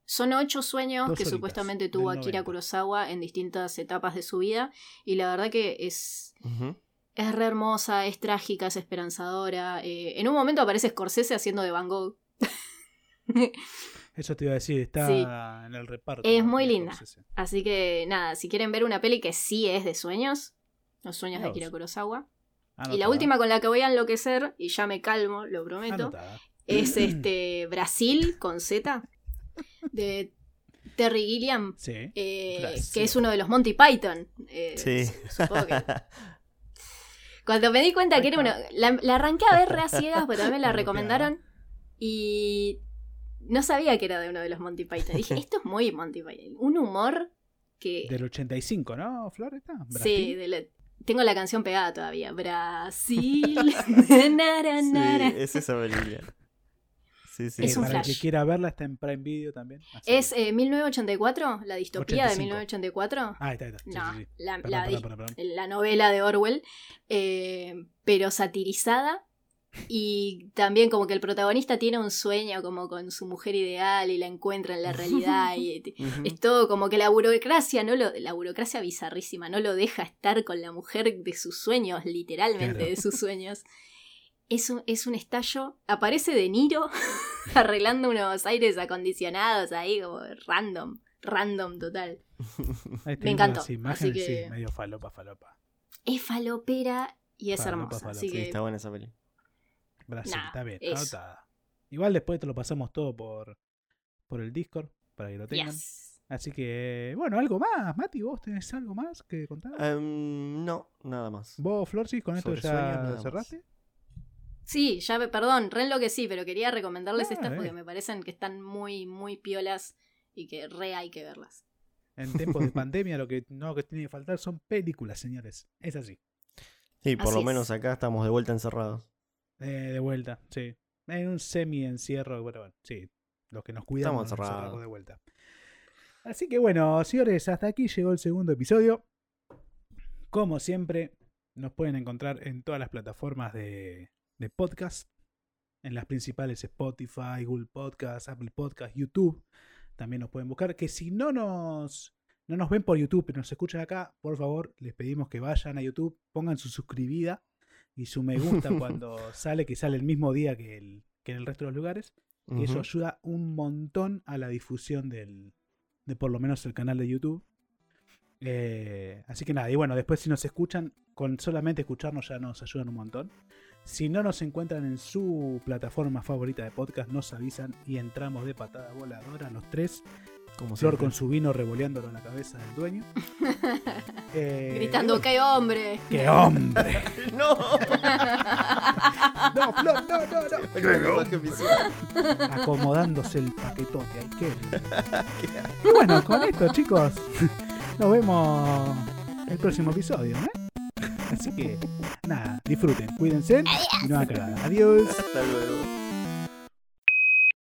Son ocho sueños Dos que horitas, supuestamente tuvo Akira 90. Kurosawa en distintas etapas de su vida. Y la verdad que es. Es re hermosa, es trágica, es esperanzadora. Eh, en un momento aparece Scorsese haciendo de Van Gogh. Eso te iba a decir, está Sí. en el reparto. Es ¿no? muy linda. Scorsese. Así que nada, si quieren ver una peli que sí es de sueños, los sueños de Akira. Kurosawa. Y la última con la que voy a enloquecer, y ya me calmo, lo prometo, Anotada. es [clears throat] este Brasil con Z de Terry Gilliam. Sí. eh, que es uno de los Monty Python. eh, Sí. supongo que- [laughs] Cuando me di cuenta que era uno. La, la arranqué a ver re a [laughs] ciegas, porque también la recomendaron. Y no sabía que era de uno de los Monty Python. Dije, [laughs] esto es muy Monty Python. Un humor que. Del 85, ¿no, Flor? ¿Está? Sí, ¿Brasil? de la- tengo la canción pegada todavía. Brasil. [laughs] Nara, Sí, es esa película. Sí, sí. Es un para el que quiera verla, está en Prime Video también. así Es que- eh, 1984, la distopía 85. de 1984. Ah, está, está. Sí, no, sí, sí. la, Perdón, la perdón, di- perdón, perdón. la novela de Orwell, eh, pero satirizada. Y también como que el protagonista tiene un sueño como con su mujer ideal y la encuentra en la realidad. y [laughs] es todo como que la burocracia, no lo, la burocracia bizarrísima, no lo deja estar con la mujer de sus sueños, literalmente Claro. de sus sueños. [laughs] Es un, es un estallo. Aparece De Niro [laughs] arreglando unos aires acondicionados ahí, como random. Random total. Ahí Me encantó, imágenes, así que- sí, medio falopa, falopa. Es falopera y es Falopa, hermosa. falopa. Así Sí, que está buena esa peli. Brasil, Nah, está bien, eso. anotada. Igual después te lo pasamos todo por, por el Discord, para que lo tengan. Yes. Así que, bueno, algo más. Mati, ¿vos tenés algo más que contar? Em, no, nada más. ¿Vos, Flor, sí, con esto Sobre ya más. cerraste? Sí, ya, perdón, re lo que sí, pero quería recomendarles Ah, estas porque eh. me parecen que están muy, muy piolas y que re hay que verlas. En tiempos de pandemia lo que no que tiene que faltar son películas, señores. Es así. Sí, por Así lo es. menos acá estamos de vuelta encerrados. Eh, de vuelta, sí. En un semi-encierro, pero bueno, sí. Los que nos cuidamos Estamos encerrados. de vuelta. Así que bueno, señores, hasta aquí llegó el segundo episodio. Como siempre, nos pueden encontrar en todas las plataformas de, de podcast. En las principales Spotify, Google Podcast, Apple Podcast, YouTube. También nos pueden buscar. Que si no nos, no nos ven por YouTube, pero nos escuchan acá, por favor, les pedimos que vayan a YouTube, pongan su suscribida y su me gusta [laughs] cuando sale, que sale el mismo día que, el, que en el resto de los lugares. Y eso ayuda un montón a la difusión del, de por lo menos el canal de YouTube. Eh, así que nada, y bueno, después si nos escuchan, con solamente escucharnos ya nos ayudan un montón. Si no nos encuentran en su plataforma favorita de podcast, nos avisan y entramos de patada voladora los tres. Como Flor siempre. con su vino revoleándolo en la cabeza del dueño. [laughs] Eh, Gritando, ¡qué hombre! [laughs] ¡Qué hombre! [laughs] ¡No! ¡No, Flor, no, no, no! Acomodándose el paquetote ahí. Qué y bueno, con esto, chicos, nos vemos el próximo episodio, ¿eh? Así que, nada, disfruten, cuídense y no hagan. Adiós. Hasta luego.